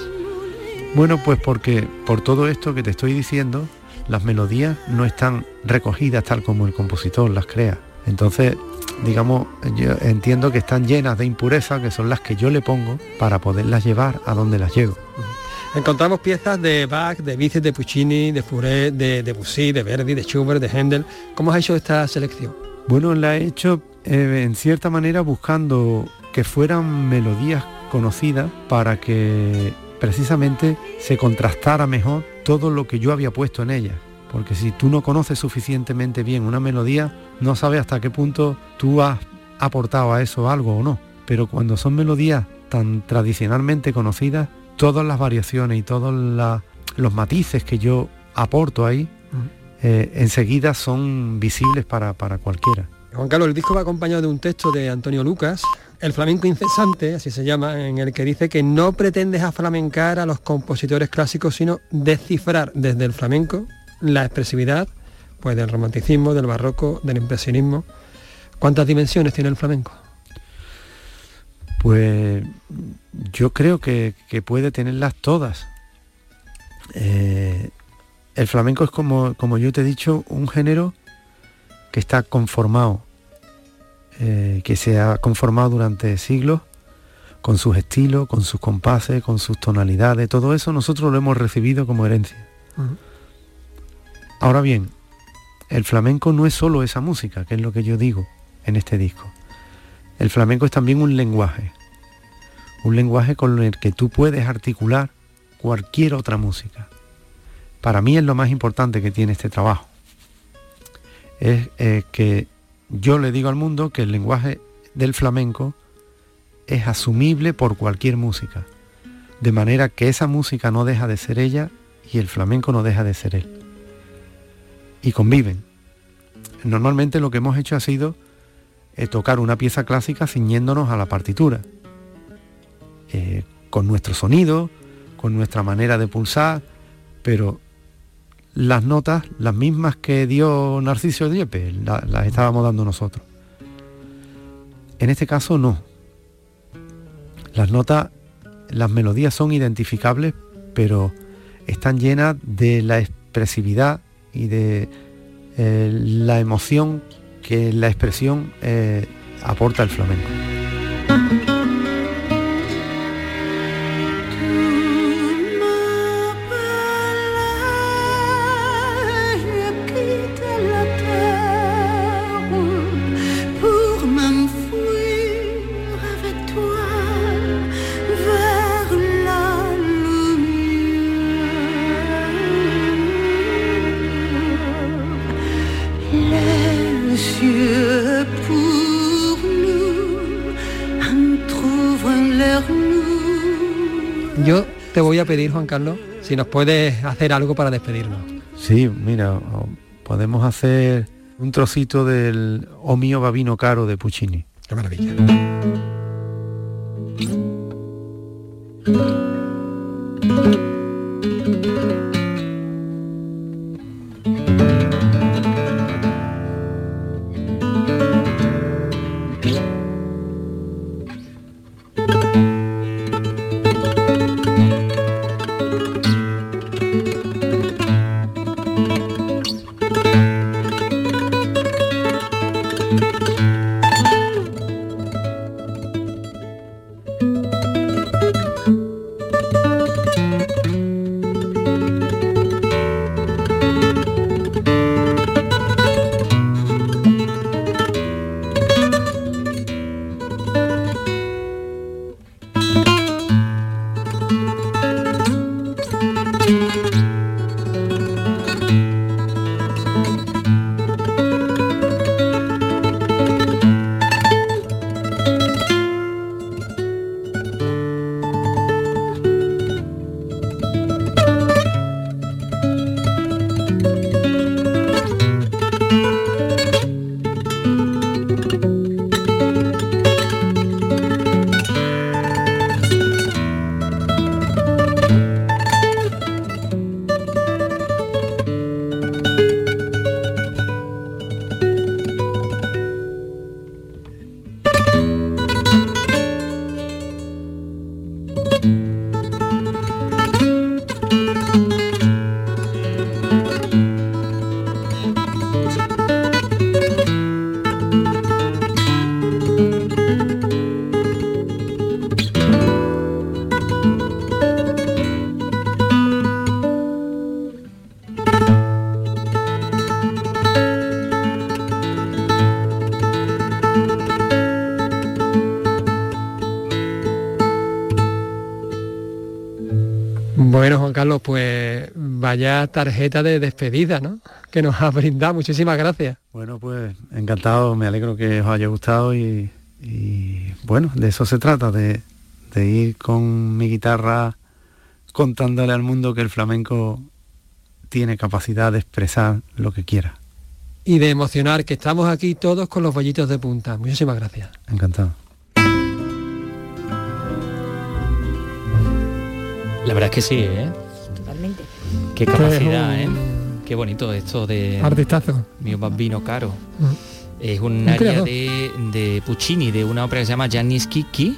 Speaker 12: Bueno, pues porque por todo esto que te estoy diciendo, las melodías no están recogidas tal como el compositor las crea. Entonces, digamos, yo entiendo que están llenas de impurezas, que son las que yo le pongo para poderlas llevar a donde las llevo.
Speaker 3: Encontramos piezas de Bach, de Bizet, de Puccini, de Furet, de Debussy, de Verdi, de Schubert, de Händel. ¿Cómo has hecho esta selección?
Speaker 12: Bueno, la he hecho eh, en cierta manera buscando que fueran melodías conocidas para que precisamente se contrastara mejor todo lo que yo había puesto en ella. Porque si tú no conoces suficientemente bien una melodía, no sabes hasta qué punto tú has aportado a eso algo o no. Pero cuando son melodías tan tradicionalmente conocidas, todas las variaciones y todos la- los matices que yo aporto ahí, eh, enseguida son visibles para, para cualquiera.
Speaker 3: Juan Carlos, el disco va acompañado de un texto de Antonio Lucas, El flamenco incesante, así se llama, en el que dice que no pretendes aflamencar a los compositores clásicos, sino descifrar desde el flamenco la expresividad pues del romanticismo, del barroco, del impresionismo. ¿Cuántas dimensiones tiene el flamenco?
Speaker 12: Pues yo creo que, puede tenerlas todas. Eh, el flamenco es como, como yo te he dicho, un género que está conformado, eh, que se ha conformado durante siglos con sus estilos, con sus compases, con sus tonalidades, todo eso nosotros lo hemos recibido como herencia. Ahora bien, el flamenco no es solo esa música, que es lo que yo digo en este disco. El flamenco es también un lenguaje, un lenguaje con el que tú puedes articular cualquier otra música. Para mí es lo más importante que tiene este trabajo. Es eh, que yo le digo al mundo que el lenguaje del flamenco es asumible por cualquier música, de manera que esa música no deja de ser ella y el flamenco no deja de ser él. Y conviven. Normalmente lo que hemos hecho ha sido eh, tocar una pieza clásica ciñéndonos a la partitura, eh, con nuestro sonido, con nuestra manera de pulsar, pero las notas, las mismas que dio Narciso Dieppe, la- las estábamos dando nosotros. En este caso no. Las notas, las melodías son identificables, pero están llenas de la expresividad y de eh, la emoción que la expresión eh, aporta el flamenco.
Speaker 3: Voy a pedir, Juan Carlos, si nos puedes hacer algo para despedirnos.
Speaker 12: Sí, mira, podemos hacer un trocito del O mio babino caro de Puccini.
Speaker 3: Qué maravilla. Vaya tarjeta de despedida, ¿no? Que nos [LAUGHS] ha brindado. Muchísimas gracias.
Speaker 12: Bueno, pues encantado, me alegro que os haya gustado y, y, bueno, de eso se trata, de, de ir con mi guitarra contándole al mundo que el flamenco tiene capacidad de expresar lo que quiera.
Speaker 3: Y de emocionar que estamos aquí todos con los bollitos de punta. Muchísimas gracias.
Speaker 12: Encantado.
Speaker 2: La verdad es que sí, ¿eh?
Speaker 5: Totalmente.
Speaker 2: Qué capacidad, ¿eh? Qué bonito esto de
Speaker 3: Artistazo.
Speaker 2: Mio Bambino Caro. Es un,
Speaker 3: Un
Speaker 2: área de, de Puccini, de una ópera que se llama Gianni Schicchi,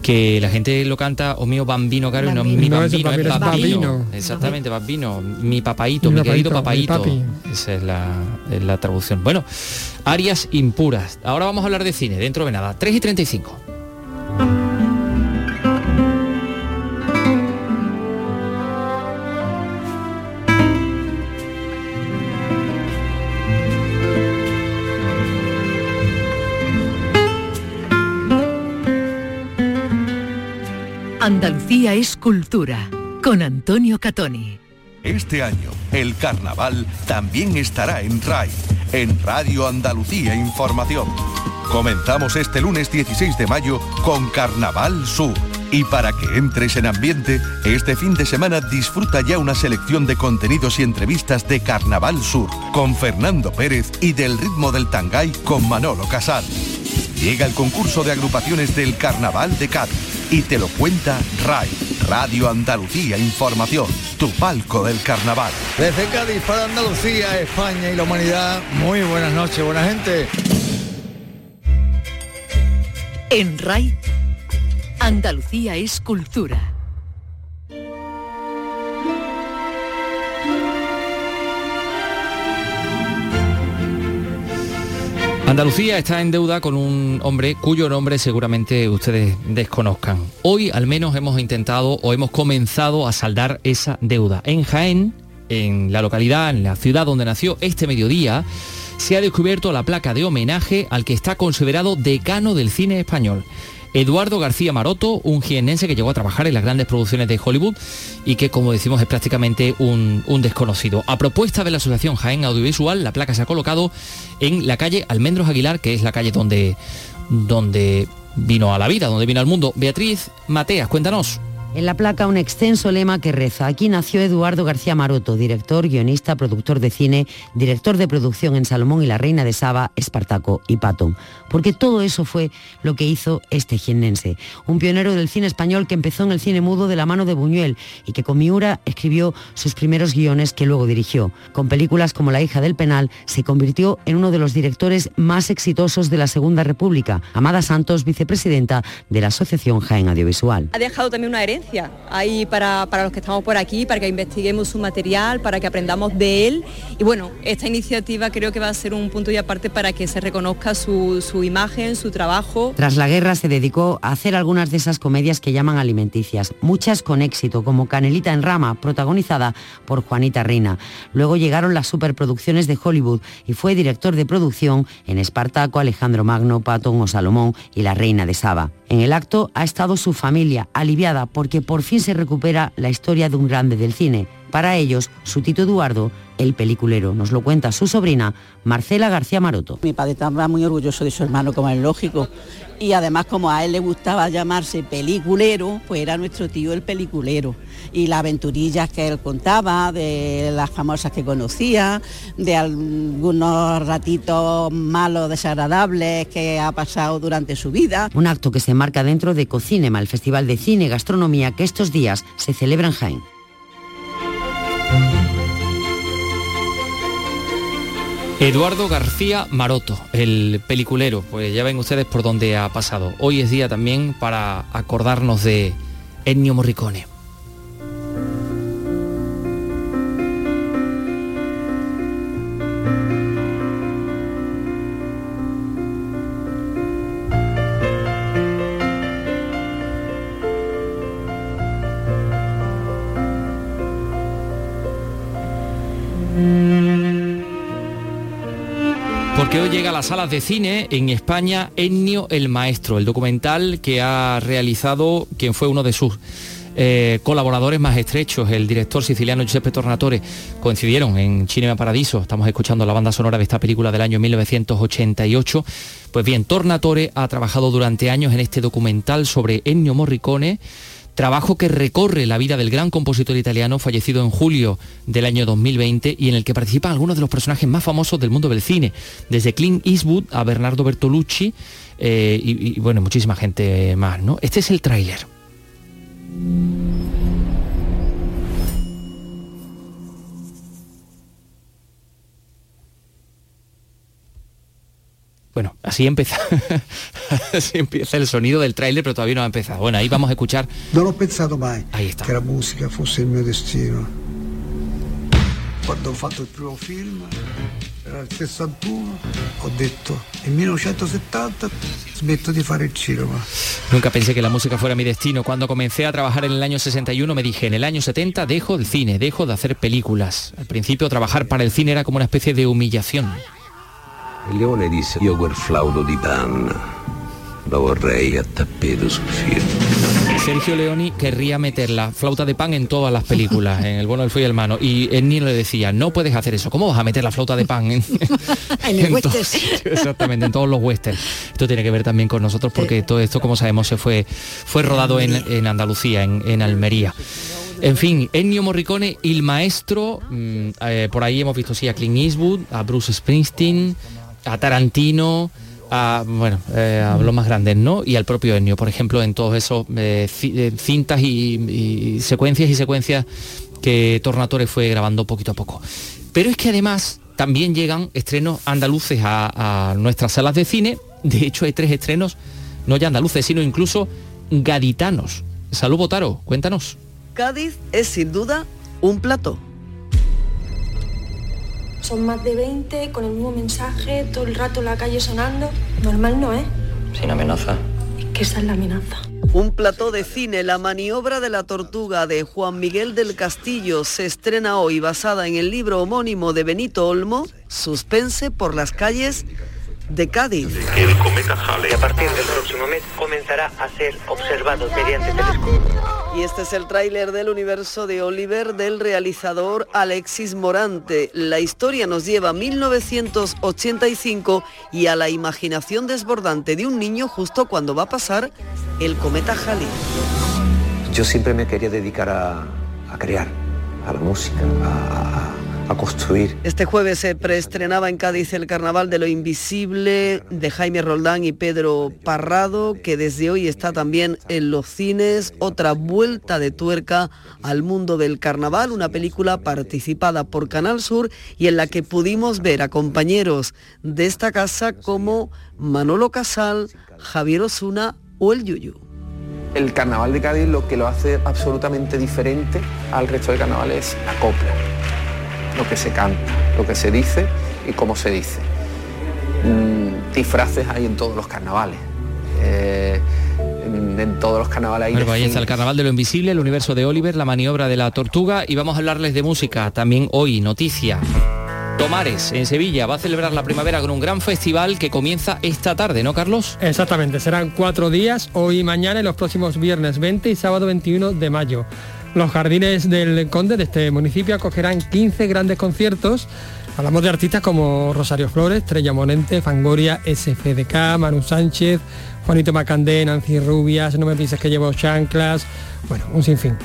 Speaker 2: que la gente lo canta o mío bambino caro y no mi
Speaker 3: No
Speaker 2: bambino, es
Speaker 3: bambino, es.
Speaker 2: Exactamente, bambino. Mi papaito,
Speaker 3: Mi
Speaker 2: mi, querido
Speaker 3: papaito,
Speaker 2: Esa es la, es la traducción. Bueno, arias impuras. Ahora vamos a hablar de cine, dentro de nada. 3 y 35.
Speaker 1: Andalucía es cultura. Con Antonio Catoni.
Speaker 7: Este año, el carnaval también estará en RAI, en Radio Andalucía Información. Comenzamos este lunes 16 de mayo con Carnaval Sur. Y para que entres en ambiente, este fin de semana disfruta ya una selección de contenidos y entrevistas de Carnaval Sur con Fernando Pérez y del ritmo del Tangay con Manolo Casal. Llega el concurso de agrupaciones del Carnaval de Cádiz y te lo cuenta RAI, Radio Andalucía Información, tu palco del carnaval.
Speaker 13: Desde Cádiz para Andalucía, España y la humanidad, muy buenas noches, buena gente.
Speaker 1: En RAI, Andalucía es cultura.
Speaker 2: Andalucía está en deuda con un hombre cuyo nombre seguramente ustedes desconozcan. Hoy al menos hemos intentado o hemos comenzado a saldar esa deuda. En Jaén, en la localidad, en la ciudad donde nació este mediodía, se ha descubierto la placa de homenaje al que está considerado decano del cine español. Eduardo García Maroto, un jiennense que llegó a trabajar en las grandes producciones de Hollywood y que, como decimos, es prácticamente un, un desconocido. A propuesta de la Asociación Jaén Audiovisual, la placa se ha colocado en la calle Almendros Aguilar, que es la calle donde, donde vino a la vida, donde vino al mundo. Beatriz Mateas, cuéntanos.
Speaker 14: En la placa un extenso lema que reza, aquí nació Eduardo García Maroto, director, guionista, productor de cine, director de producción en Salomón y la Reina de Saba, Espartaco y Patton. Porque todo eso fue lo que hizo este jiennense, un pionero del cine español que empezó en el cine mudo de la mano de Buñuel y que con Miura escribió sus primeros guiones que luego dirigió. Con películas como La hija del penal se convirtió en uno de los directores más exitosos de la Segunda República. Amada Santos, vicepresidenta de la Asociación Jaén Audiovisual.
Speaker 15: Ha dejado también una herencia ahí para, para los que estamos por aquí, para que investiguemos su material, para que aprendamos de él. Y bueno, esta iniciativa creo que va a ser un punto y aparte para que se reconozca su, su imagen, su trabajo.
Speaker 14: Tras la guerra se dedicó a hacer algunas de esas comedias que llaman alimenticias, muchas con éxito, como Canelita en Rama, protagonizada por Juanita Reina. Luego llegaron las superproducciones de Hollywood y fue director de producción en Espartaco, Alejandro Magno, Patton o Salomón y La Reina de Saba. En el acto ha estado su familia, aliviada porque por fin se recupera la historia de un grande del cine. Para ellos, su Tito Eduardo, el peliculero, nos lo cuenta su sobrina, Marcela García Maroto.
Speaker 16: Mi padre estaba muy orgulloso de su hermano, como es lógico. Y además, como a él le gustaba llamarse peliculero, pues era nuestro tío el peliculero. Y las aventurillas que él contaba, de las famosas que conocía, de algunos ratitos malos, desagradables que ha pasado durante su vida.
Speaker 14: Un acto que se marca dentro de Cocinema, el Festival de Cine y Gastronomía que estos días se celebra en Jaén.
Speaker 2: Eduardo García Maroto, el peliculero, pues ya ven ustedes por dónde ha pasado. Hoy es día también para acordarnos de Ennio Morricone. A las salas de cine en España Ennio el Maestro, el documental que ha realizado quien fue uno de sus eh, colaboradores más estrechos, el director siciliano Giuseppe Tornatore, coincidieron en Cinema Paradiso, estamos escuchando la banda sonora de esta película del año 1988. Pues bien, Tornatore ha trabajado durante años en este documental sobre Ennio Morricone, trabajo que recorre la vida del gran compositor italiano fallecido en julio del año 2020 y en el que participan algunos de los personajes más famosos del mundo del cine, desde Clint Eastwood a Bernardo Bertolucci eh, y, y, bueno, muchísima gente más, ¿no? Este es el tráiler. Bueno, así empieza, [LAUGHS] así empieza el sonido del tráiler, pero todavía no ha empezado. Bueno, ahí vamos a escuchar.
Speaker 17: Non ho pensato mai
Speaker 2: Ahí está.
Speaker 17: che la musica fosse il mio destino. Quando ho fatto il primo film, era il 61, ho detto nel 1970 smetto di fare il cinema.
Speaker 2: Nunca pensé que la música fuera mi destino. Cuando comencé a trabajar en el año 61 me dije, en el año 70 dejo el cine, dejo de hacer películas. Al principio trabajar para el cine era como una especie de humillación.
Speaker 18: Il leone disse, io quel flauto di panna lo vorrei a tappeto sul film.
Speaker 2: Sergio Leoni querría meter la flauta de pan en todas las películas, en El bueno, el feo y el mano. Y Ennio le decía, no puedes hacer eso. ¿Cómo vas a meter la flauta de pan en, [LAUGHS] todos- Exactamente, en todos los westerns. Esto tiene que ver también con nosotros porque todo esto, como sabemos, se fue, fue rodado en, en Andalucía, en, en Almería. En fin, Ennio Morricone, el maestro, mm, eh, por ahí hemos visto sí a Clint Eastwood, a Bruce Springsteen, a Tarantino, a, bueno, eh, a los más grandes, ¿no? Y al propio Ennio, por ejemplo, en todos esos eh, eh, cintas y, y secuencias y secuencias que Tornatore fue grabando poquito a poco. Pero es que además también llegan estrenos andaluces a, a nuestras salas de cine. De hecho, hay tres estrenos, no ya andaluces, sino incluso gaditanos. Salud Botaro, cuéntanos.
Speaker 19: Cádiz es sin duda un plato.
Speaker 20: Son más de 20 con el mismo mensaje, todo el rato en la calle sonando. Normal no es,
Speaker 21: Sin amenaza.
Speaker 20: que esa es la amenaza.
Speaker 19: Un plató de cine, La maniobra de la tortuga de Juan Miguel del Castillo, se estrena hoy basada en el libro homónimo de Benito Olmo, Suspense por las calles de Cádiz.
Speaker 22: El cometa Halley a partir del próximo mes comenzará a ser observado mediante telescopio.
Speaker 19: Y este es el tráiler del universo de Oliver del realizador Alexis Morante. La historia nos lleva a 1985 y a la imaginación desbordante de un niño justo cuando va a pasar el cometa Halley.
Speaker 18: Yo siempre me quería dedicar a, a crear, a la música, a, a- a construir.
Speaker 19: Este jueves se preestrenaba en Cádiz el Carnaval de lo Invisible de Jaime Roldán y Pedro Parrado, que desde hoy está también en los cines. Otra vuelta de tuerca al mundo del carnaval, una película participada por Canal Sur y en la que pudimos ver a compañeros de esta casa como Manolo Casal, Javier Osuna o el Yuyu.
Speaker 23: El carnaval de Cádiz lo que lo hace absolutamente diferente al resto de carnavales es la copla, lo que se canta, lo que se dice y cómo se dice. Mm, disfraces hay en todos los carnavales. Eh, en, en todos los carnavales hay
Speaker 2: Bueno, ahí está el. Carnaval de lo Invisible, el universo de Oliver, la maniobra de la tortuga y vamos a hablarles de música. También hoy, noticia. Tomares, en Sevilla, va a celebrar la primavera con un gran festival que comienza esta tarde, ¿no, Carlos?
Speaker 3: Exactamente, serán cuatro días, hoy y mañana y los próximos viernes 20 y sábado 21 de mayo. Los jardines del Conde de este municipio acogerán 15 grandes conciertos. Hablamos de artistas como Rosario Flores, Estrella Monente, Fangoria, SFDK, Manu Sánchez, Juanito Macandé, Nancy Rubias, No me pienses que llevo chanclas, bueno, un sinfín.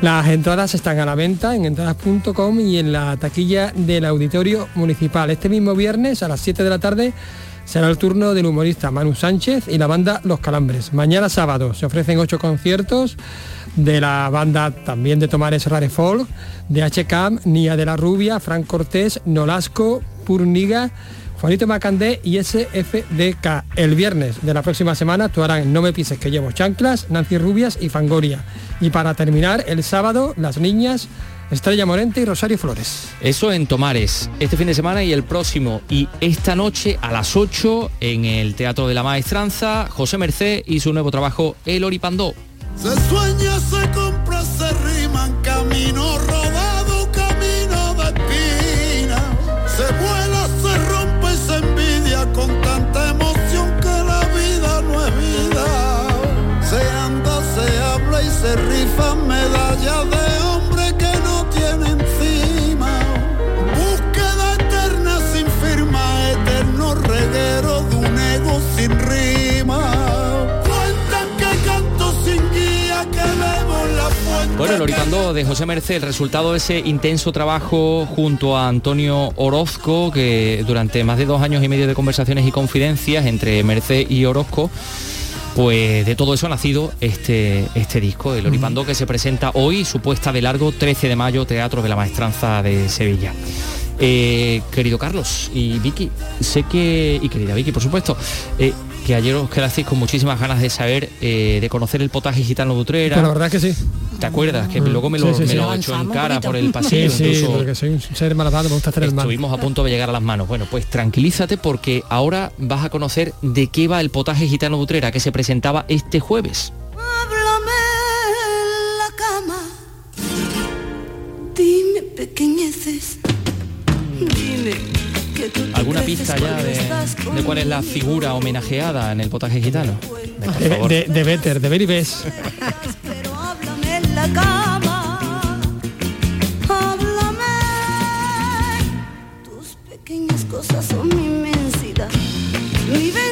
Speaker 3: Las entradas están a la venta en entradas.com y en la taquilla del Auditorio Municipal. Este mismo viernes a las 7 de la tarde será el turno del humorista Manu Sánchez y la banda Los Calambres. Mañana sábado se ofrecen ocho conciertos de la banda también de Tomares Rare Folk, de HCAM, Nia de la Rubia, Frank Cortés, Nolasco, Purniga, Juanito Macandé y SFDK. El viernes de la próxima semana actuarán No me pises que llevo chanclas, Nancy Rubias y Fangoria. Y para terminar, el sábado, las niñas Estrella Morente y Rosario Flores.
Speaker 2: Eso en Tomares, este fin de semana y el próximo. Y esta noche a las 8 en el Teatro de la Maestranza, José Merced y su nuevo trabajo, El Oripandó.
Speaker 24: Se sueña, se compra, se riman, camino rodado, camino de espina. Se vuela, se rompe y se envidia con tanta emoción que la vida no es vida. Se anda, se habla y se rifa medalla de
Speaker 2: Bueno, el Oripandó de José Merced, el resultado de ese intenso trabajo junto a Antonio Orozco, que durante más de dos años y medio de conversaciones y confidencias entre Merced y Orozco, pues de todo eso ha nacido este, este disco, el Oripandó, que se presenta hoy, su puesta de largo, 13 de mayo, Teatro de la Maestranza de Sevilla. Eh, querido Carlos y Vicky, sé que, y querida Vicky, por supuesto, eh, que ayer os quedasteis con muchísimas ganas de saber, eh, de conocer el potaje gitano de Utrera.
Speaker 3: Pues la verdad que sí.
Speaker 2: ¿Te acuerdas? Que luego me lo,
Speaker 3: Sí, sí,
Speaker 2: me
Speaker 3: sí.
Speaker 2: lo echó en cara por el
Speaker 3: poquito.
Speaker 2: pasillo.
Speaker 3: Sí, sí,
Speaker 2: incluso
Speaker 3: porque soy un ser malvado, me gusta hacer el mal.
Speaker 2: Estuvimos a punto de llegar a las manos. Bueno, pues tranquilízate porque ahora vas a conocer de qué va el potaje gitano de Utrera que se presentaba este jueves.
Speaker 11: Háblame en la cama. Dime pequeñeces. Dime que tú te
Speaker 2: ¿Alguna pista ya de, cuál es la figura homenajeada en el potaje gitano? Por
Speaker 3: De, de, de Better, de Very Best.
Speaker 11: Háblame [LAUGHS] en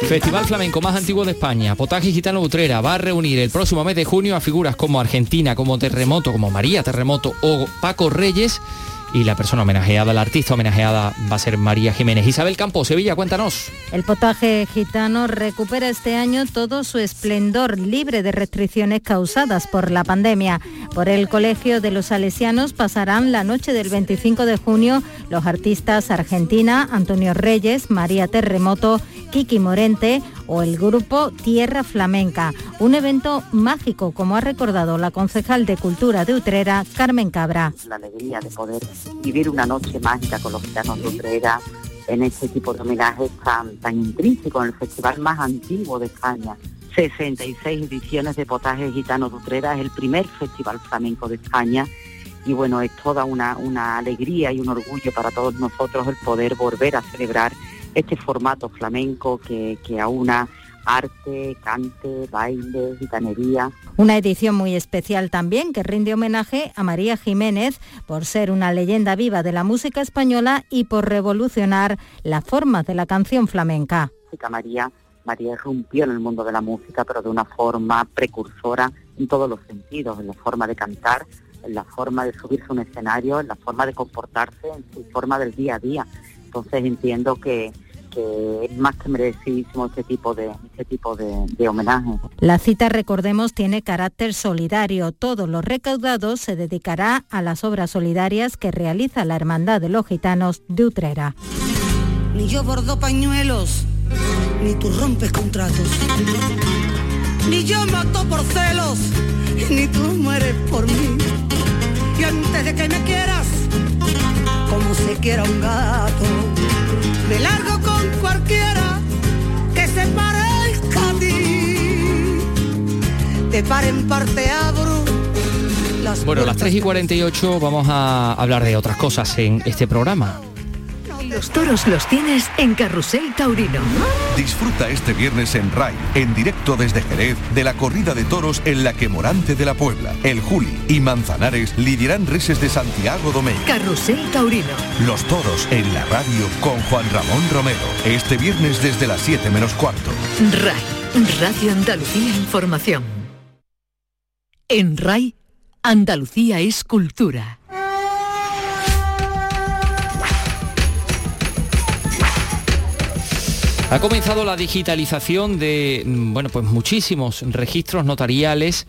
Speaker 2: Festival flamenco más antiguo de España, Potaje Gitano Utrera, va a reunir el próximo mes de junio a figuras como Argentina, como Terremoto, como María Terremoto o Paco Reyes. Y la persona homenajeada, la artista homenajeada va a ser María Jiménez. Isabel Campo, Sevilla, cuéntanos.
Speaker 25: El potaje gitano recupera este año todo su esplendor libre de restricciones causadas por la pandemia. Por el Colegio de los Salesianos pasarán la noche del 25 de junio los artistas Argentina, Antonio Reyes, María Terremoto, Kiki Morente o el grupo Tierra Flamenca. Un evento mágico, como ha recordado la concejal de Cultura de Utrera, Carmen Cabra.
Speaker 26: la alegría de poder vivir una noche mágica con los gitanos de Utrera en este tipo de homenajes tan, tan intrínseco en el festival más antiguo de España. 66 ediciones de Potaje Gitano de Utrera, es el primer festival flamenco de España y bueno, es toda una, una alegría y un orgullo para todos nosotros el poder volver a celebrar este formato flamenco que, que aúna arte, cante, baile, gitanería.
Speaker 25: Una edición muy especial también que rinde homenaje a María Jiménez por ser una leyenda viva de la música española y por revolucionar las formas de la canción flamenca.
Speaker 26: María, María irrumpió en el mundo de la música, pero de una forma precursora en todos los sentidos, en la forma de cantar, en la forma de subirse a un escenario, en la forma de comportarse, en su forma del día a día. Entonces entiendo que, que es más que merecidísimo este tipo de, este tipo de, de homenaje.
Speaker 25: La cita, recordemos, tiene carácter solidario. Todo lo recaudado se dedicará a las obras solidarias que realiza la Hermandad de los Gitanos de Utrera.
Speaker 11: Ni yo bordo pañuelos, ni tú rompes contratos. Ni yo mato por celos, ni tú mueres por mí. Y antes de que me quieras, se quiera un gato, me largo con cualquiera que se parezca a ti. Te pare en parte abro las
Speaker 2: Bueno, las 3 y 48 vamos a hablar de otras cosas en este programa.
Speaker 1: Los toros los tienes en Carrusel Taurino.
Speaker 7: Disfruta este viernes en RAI, en directo desde Jerez, de la corrida de toros en la que Morante de la Puebla, El Juli y Manzanares lidiarán reses de Santiago Domingo.
Speaker 1: Carrusel Taurino.
Speaker 7: Los toros en la radio con Juan Ramón Romero. Este viernes desde las 7 menos cuarto.
Speaker 1: RAI, Radio Andalucía Información. En RAI, Andalucía es cultura.
Speaker 2: Ha comenzado la digitalización de mm, bueno, pues muchísimos registros notariales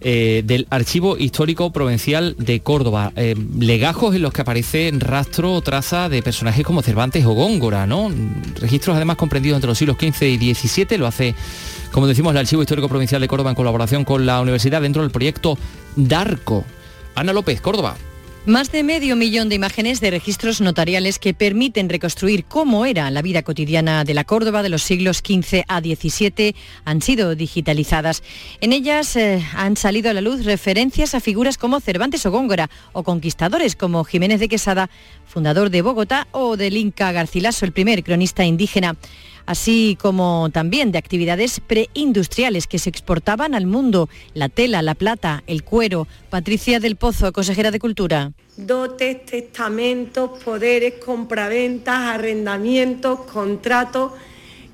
Speaker 2: eh, del Archivo Histórico Provincial de Córdoba. Eh, legajos en los que aparece rastro o traza de personajes como Cervantes o Góngora, ¿no? Registros además comprendidos entre los siglos XV y XVII. Lo hace, como decimos, el Archivo Histórico Provincial de Córdoba en colaboración con la universidad dentro del proyecto DARCO. Ana López, Córdoba.
Speaker 27: Más de medio millón de imágenes de registros notariales que permiten reconstruir cómo era la vida cotidiana de la Córdoba de los siglos XV a XVII han sido digitalizadas. En ellas eh, han salido a la luz referencias a figuras como Cervantes o Góngora o conquistadores como Jiménez de Quesada, fundador de Bogotá, o del Inca Garcilaso, el primer cronista indígena así como también de actividades preindustriales que se exportaban al mundo, la tela, la plata, el cuero. Patricia del Pozo, consejera de Cultura.
Speaker 21: dotes, testamentos, poderes, compraventas, arrendamientos, contratos,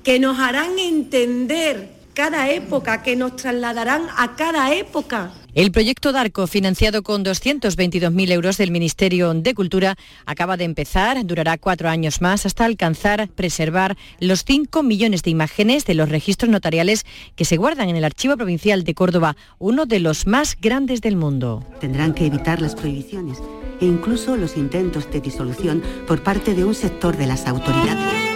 Speaker 21: que nos harán entender cada época, que nos trasladarán a cada época.
Speaker 27: El proyecto Darco, financiado con 222.000 euros del Ministerio de Cultura, acaba de empezar, durará cuatro años más hasta alcanzar, preservar los 5 millones de imágenes de los registros notariales que se guardan en el Archivo Provincial de Córdoba, uno de los más grandes del mundo.
Speaker 28: Tendrán que evitar las prohibiciones e incluso los intentos de disolución por parte de un sector de las autoridades.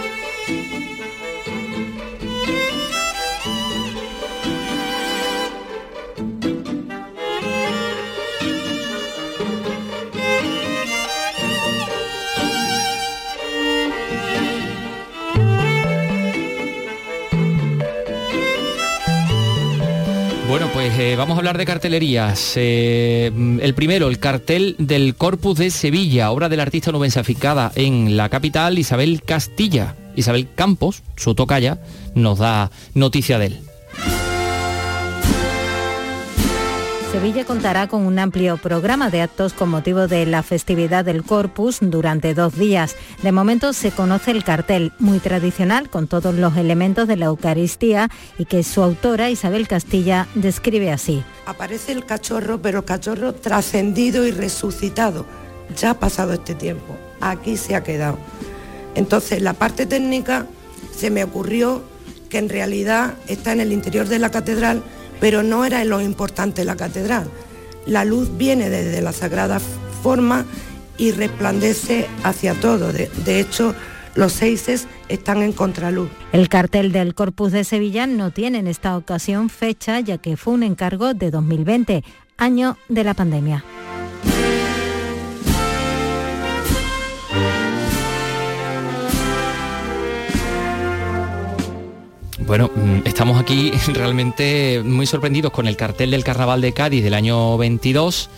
Speaker 2: Bueno, pues eh, vamos a hablar de cartelerías. Eh, el primero, el cartel del Corpus de Sevilla, obra del artista nubense aficada en la capital, Isabel Castilla. Isabel Campos, su tocaya, nos da noticia de él.
Speaker 25: Sevilla contará con un amplio programa de actos con motivo de la festividad del Corpus durante dos días. De momento se conoce el cartel, muy tradicional, con todos los elementos de la Eucaristía y que su autora, Isabel Castilla, describe así.
Speaker 21: Aparece el cachorro, pero cachorro trascendido y resucitado. Ya ha pasado este tiempo, aquí se ha quedado. Entonces la parte técnica se me ocurrió que en realidad está en el interior de la catedral pero no era lo importante la catedral. La luz viene desde la sagrada forma y resplandece hacia todo. De, hecho, los seises están en contraluz.
Speaker 25: El cartel del Corpus de Sevilla no tiene en esta ocasión fecha, ya que fue un encargo de 2020, año de la pandemia.
Speaker 2: Bueno, mm, estamos aquí [LAUGHS] realmente muy sorprendidos con el cartel del Carnaval de Cádiz del año 22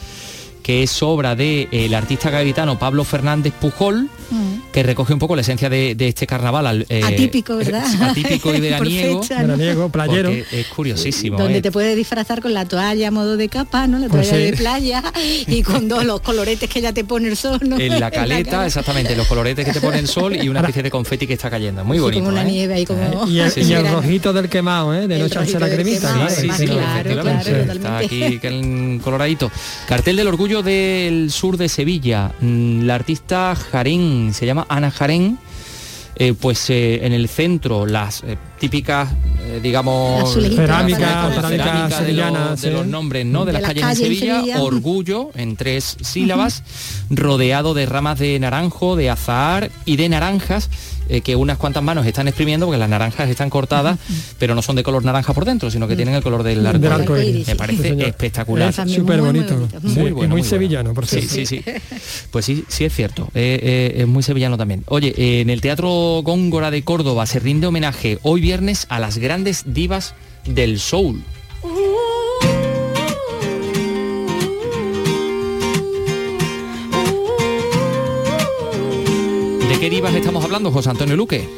Speaker 2: que es obra del artista gaditano Pablo Fernández Pujol, mm. que recoge un poco la esencia de, de este carnaval.
Speaker 5: Eh, atípico, ¿verdad? [LAUGHS]
Speaker 2: Atípico y [LAUGHS] veraniego.
Speaker 5: fecha, ¿no?
Speaker 3: Veraniego, playero.
Speaker 2: Es curiosísimo.
Speaker 5: Donde
Speaker 2: ¿eh?
Speaker 5: te puedes disfrazar con la toalla a modo de capa, ¿no? La
Speaker 2: Pues
Speaker 5: toalla
Speaker 2: sí.
Speaker 5: de playa y con todos los coloretes que ya te pone el sol, ¿no?
Speaker 2: En la [LAUGHS] caleta, exactamente, los coloretes que te pone el sol y una especie de confeti que está cayendo. Muy
Speaker 5: Sí,
Speaker 2: bonito.
Speaker 5: como una
Speaker 2: ¿eh?
Speaker 5: nieve ahí como...
Speaker 3: Y el,
Speaker 2: Sí,
Speaker 3: y
Speaker 2: sí.
Speaker 3: el rojito del quemado, ¿eh? De no
Speaker 5: El
Speaker 3: echarse
Speaker 5: rojito
Speaker 3: la cremita.
Speaker 5: quemado, claro,
Speaker 2: Está aquí el coloradito. Cartel del orgullo del sur de Sevilla. Mm, La artista Jarén, se llama Ana Jarén. eh, pues eh, en el centro las eh, típicas, digamos,
Speaker 3: Cerámica,
Speaker 2: de, los, de
Speaker 3: sí.
Speaker 2: los nombres ¿no? de,
Speaker 3: De
Speaker 2: las
Speaker 3: las
Speaker 2: calles,
Speaker 3: calles en
Speaker 2: Sevilla,
Speaker 3: Sevilla.
Speaker 2: orgullo en tres sílabas, rodeado de ramas de naranjo, de azahar y de naranjas eh, que unas cuantas manos están exprimiendo porque las naranjas están cortadas, pero no son de color naranja por dentro, sino que tienen el color del arco,
Speaker 3: arco iris.
Speaker 2: Me parece
Speaker 3: Sí,
Speaker 2: espectacular.
Speaker 3: Es súper muy, muy bonito. bonito. Sí, y muy sevillano, por
Speaker 2: sí,
Speaker 3: cierto.
Speaker 2: sí, sí. Pues sí, sí es cierto. eh, eh, es muy sevillano también. Oye, eh, en el Teatro Góngora de Córdoba se rinde homenaje hoy viernes a las grandes divas del soul. Qué divas estamos hablando, José Antonio Luque?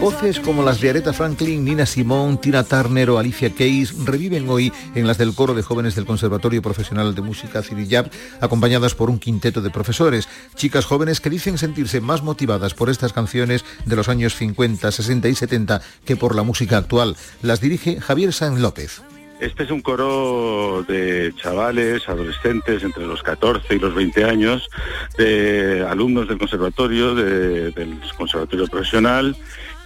Speaker 29: Voces como las de Aretha Franklin, Nina Simone, Tina Turner o Alicia Keys reviven hoy en las del coro de jóvenes del Conservatorio Profesional de Música Cirillab, acompañadas por un quinteto de profesores, chicas jóvenes que dicen sentirse más motivadas por estas canciones de los años 50, 60 y 70 que por la música actual. Las dirige Javier Sáenz López.
Speaker 30: Este es un coro de chavales, adolescentes entre los 14 y los 20 años, de alumnos del conservatorio, de- del conservatorio profesional.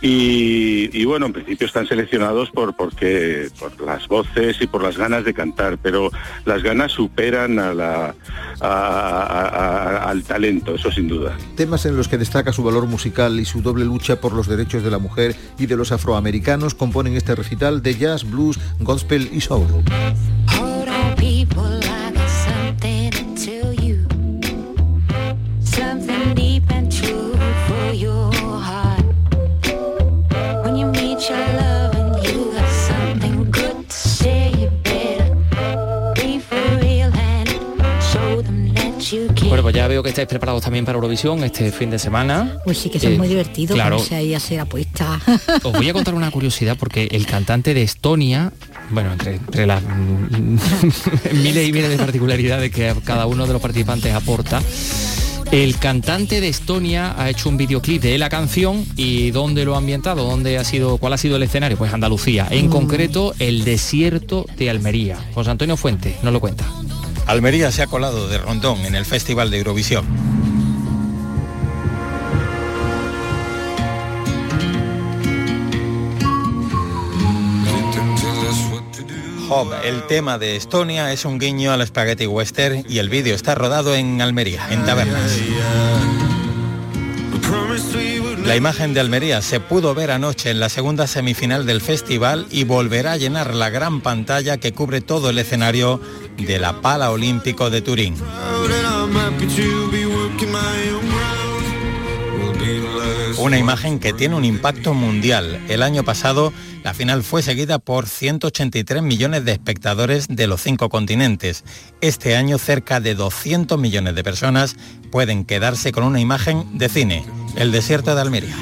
Speaker 30: Y, bueno, en principio están seleccionados por porque por las voces y por las ganas de cantar, pero las ganas superan a la, al talento, eso sin duda.
Speaker 29: Temas en los que destaca su valor musical y su doble lucha por los derechos de la mujer y de los afroamericanos componen este recital de jazz, blues, gospel y soul.
Speaker 2: Pues ya veo que estáis preparados también para Eurovisión este fin de semana.
Speaker 5: Pues sí que son
Speaker 2: Eh,
Speaker 5: muy divertidos,
Speaker 2: Claro,
Speaker 5: ponerse ahí a hacer apuestas.
Speaker 2: Os voy a contar una curiosidad porque el cantante de Estonia, bueno, entre, entre las mm, [LAUGHS] miles y miles de particularidades que cada uno de los participantes aporta, El cantante de Estonia ha hecho un videoclip de la canción y ¿dónde lo ha ambientado? ¿Dónde ha sido, ¿Cuál ha sido el escenario? Pues Andalucía, en
Speaker 31: Mm.
Speaker 2: concreto el desierto de Almería. José Antonio Fuente nos lo cuenta.
Speaker 31: Almería se ha colado de rondón en el Festival de Eurovisión. Hob, el tema de Estonia es un guiño al Spaghetti Western y el vídeo está rodado en Almería, en tabernas. La imagen de Almería se pudo ver anoche en la segunda semifinal del festival y volverá a llenar la gran pantalla que cubre todo el escenario de la Pala Olímpico de Turín. Una imagen que tiene un impacto mundial. El año pasado la final fue seguida por 183 millones de espectadores de los cinco continentes. Este año cerca de 200 millones de personas pueden quedarse con una imagen de cine, el desierto de Almería.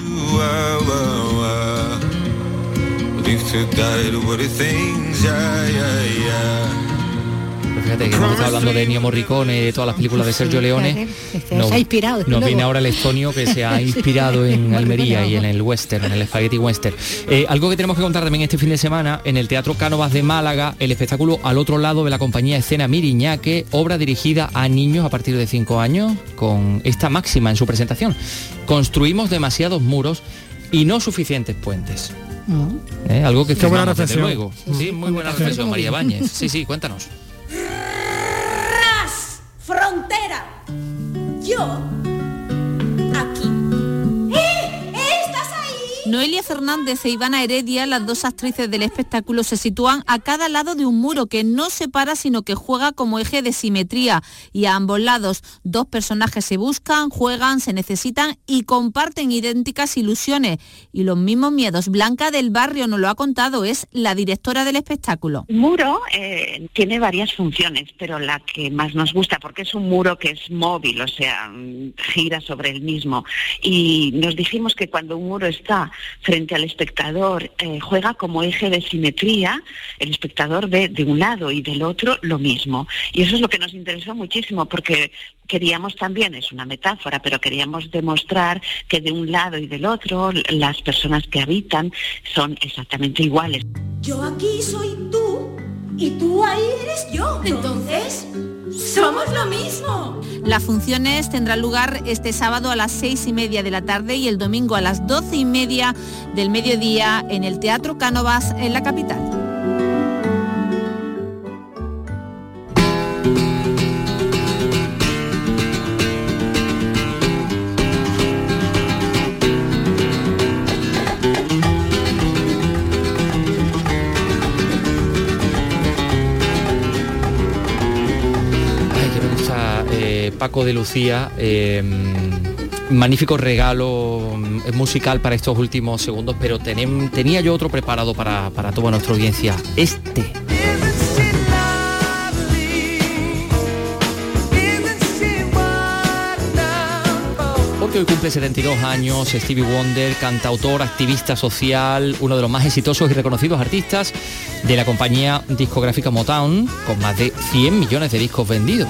Speaker 2: Fíjate que hemos estado hablando de Ennio Morricone, de todas las películas de Sergio Leone.
Speaker 5: Se ha inspirado,
Speaker 2: Nos
Speaker 5: luego.
Speaker 2: viene ahora el estonio que se ha [LAUGHS] inspirado en Almería y en el western, en el spaghetti western. Eh, algo que tenemos que contar también este fin de semana, en el Teatro Cánovas de Málaga, el espectáculo al otro lado de la compañía Escena Miriñaque, obra dirigida a niños a partir de 5 años, con esta máxima en su presentación. Construimos demasiados muros y no suficientes puentes. ¿Eh? Algo que
Speaker 3: Qué buena reflexión.
Speaker 2: luego. Sí, muy buena reflexión, María Báñez. Sí, sí, [LAUGHS] cuéntanos.
Speaker 32: ¡Frontera! Yo. Aquí.
Speaker 33: Noelia Fernández e Ivana Heredia, las dos actrices del espectáculo, se sitúan a cada lado de un muro que no separa sino que juega como eje de simetría y a ambos lados dos personajes se buscan, juegan, se necesitan y comparten idénticas ilusiones y los mismos miedos. Blanca del Barrio nos lo ha contado, es la directora del espectáculo.
Speaker 34: El muro eh, tiene varias funciones, pero la que más nos gusta, porque es un muro que es móvil, o sea, mm, gira sobre el mismo. Y nos dijimos que cuando un muro está frente al espectador, eh, juega como eje de simetría, el espectador ve de un lado y del otro lo mismo. Y eso es lo que nos interesó muchísimo, porque queríamos también, es una metáfora, pero queríamos demostrar que de un lado y del otro las personas que habitan son exactamente iguales.
Speaker 32: Yo aquí soy tú y tú ahí eres yo. Entonces, somos lo mismo.
Speaker 33: Las funciones tendrán lugar este sábado a las seis y media de la tarde y el domingo a las doce y media del mediodía en el Teatro Cánovas en la capital.
Speaker 2: Paco de Lucía. eh, magnífico regalo mm, musical para estos últimos segundos, pero tenem- tenía yo otro preparado para, para toda nuestra audiencia. Este. Porque hoy cumple 72 años Stevie Wonder, cantautor, activista social, uno de los más exitosos y reconocidos artistas de la compañía discográfica Motown, con más de 100 millones de discos vendidos.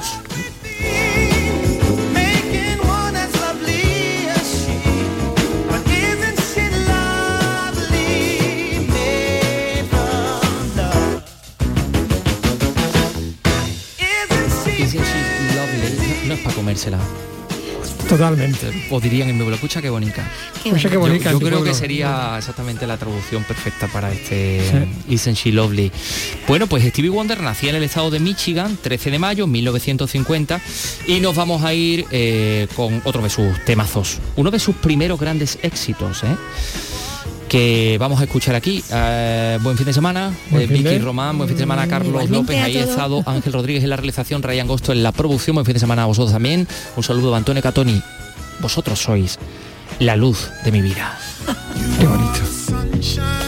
Speaker 3: Totalmente.
Speaker 2: O dirían en mi pueblo, escucha qué bonita.
Speaker 3: Qué bonita
Speaker 2: Yo, creo
Speaker 3: pueblo.
Speaker 2: que sería exactamente la traducción perfecta para este Isn't She Lovely. Bueno, pues Stevie Wonder nacía en el estado de Michigan, 13 de mayo 1950, y nos vamos a ir eh, con otro de sus temazos. Uno de sus primeros grandes éxitos, ¿eh? Que vamos a escuchar aquí. Eh, buen fin de semana, eh,
Speaker 3: fin de-
Speaker 2: Vicky Román, buen fin de semana Carlos López,
Speaker 3: a
Speaker 2: ahí ha estado [LAUGHS] Ángel Rodríguez en la realización, Ryan Gosto en la producción, buen fin de semana a vosotros también. Un saludo de Antonio Catoni. Vosotros sois la luz de mi vida.
Speaker 3: Qué bonito.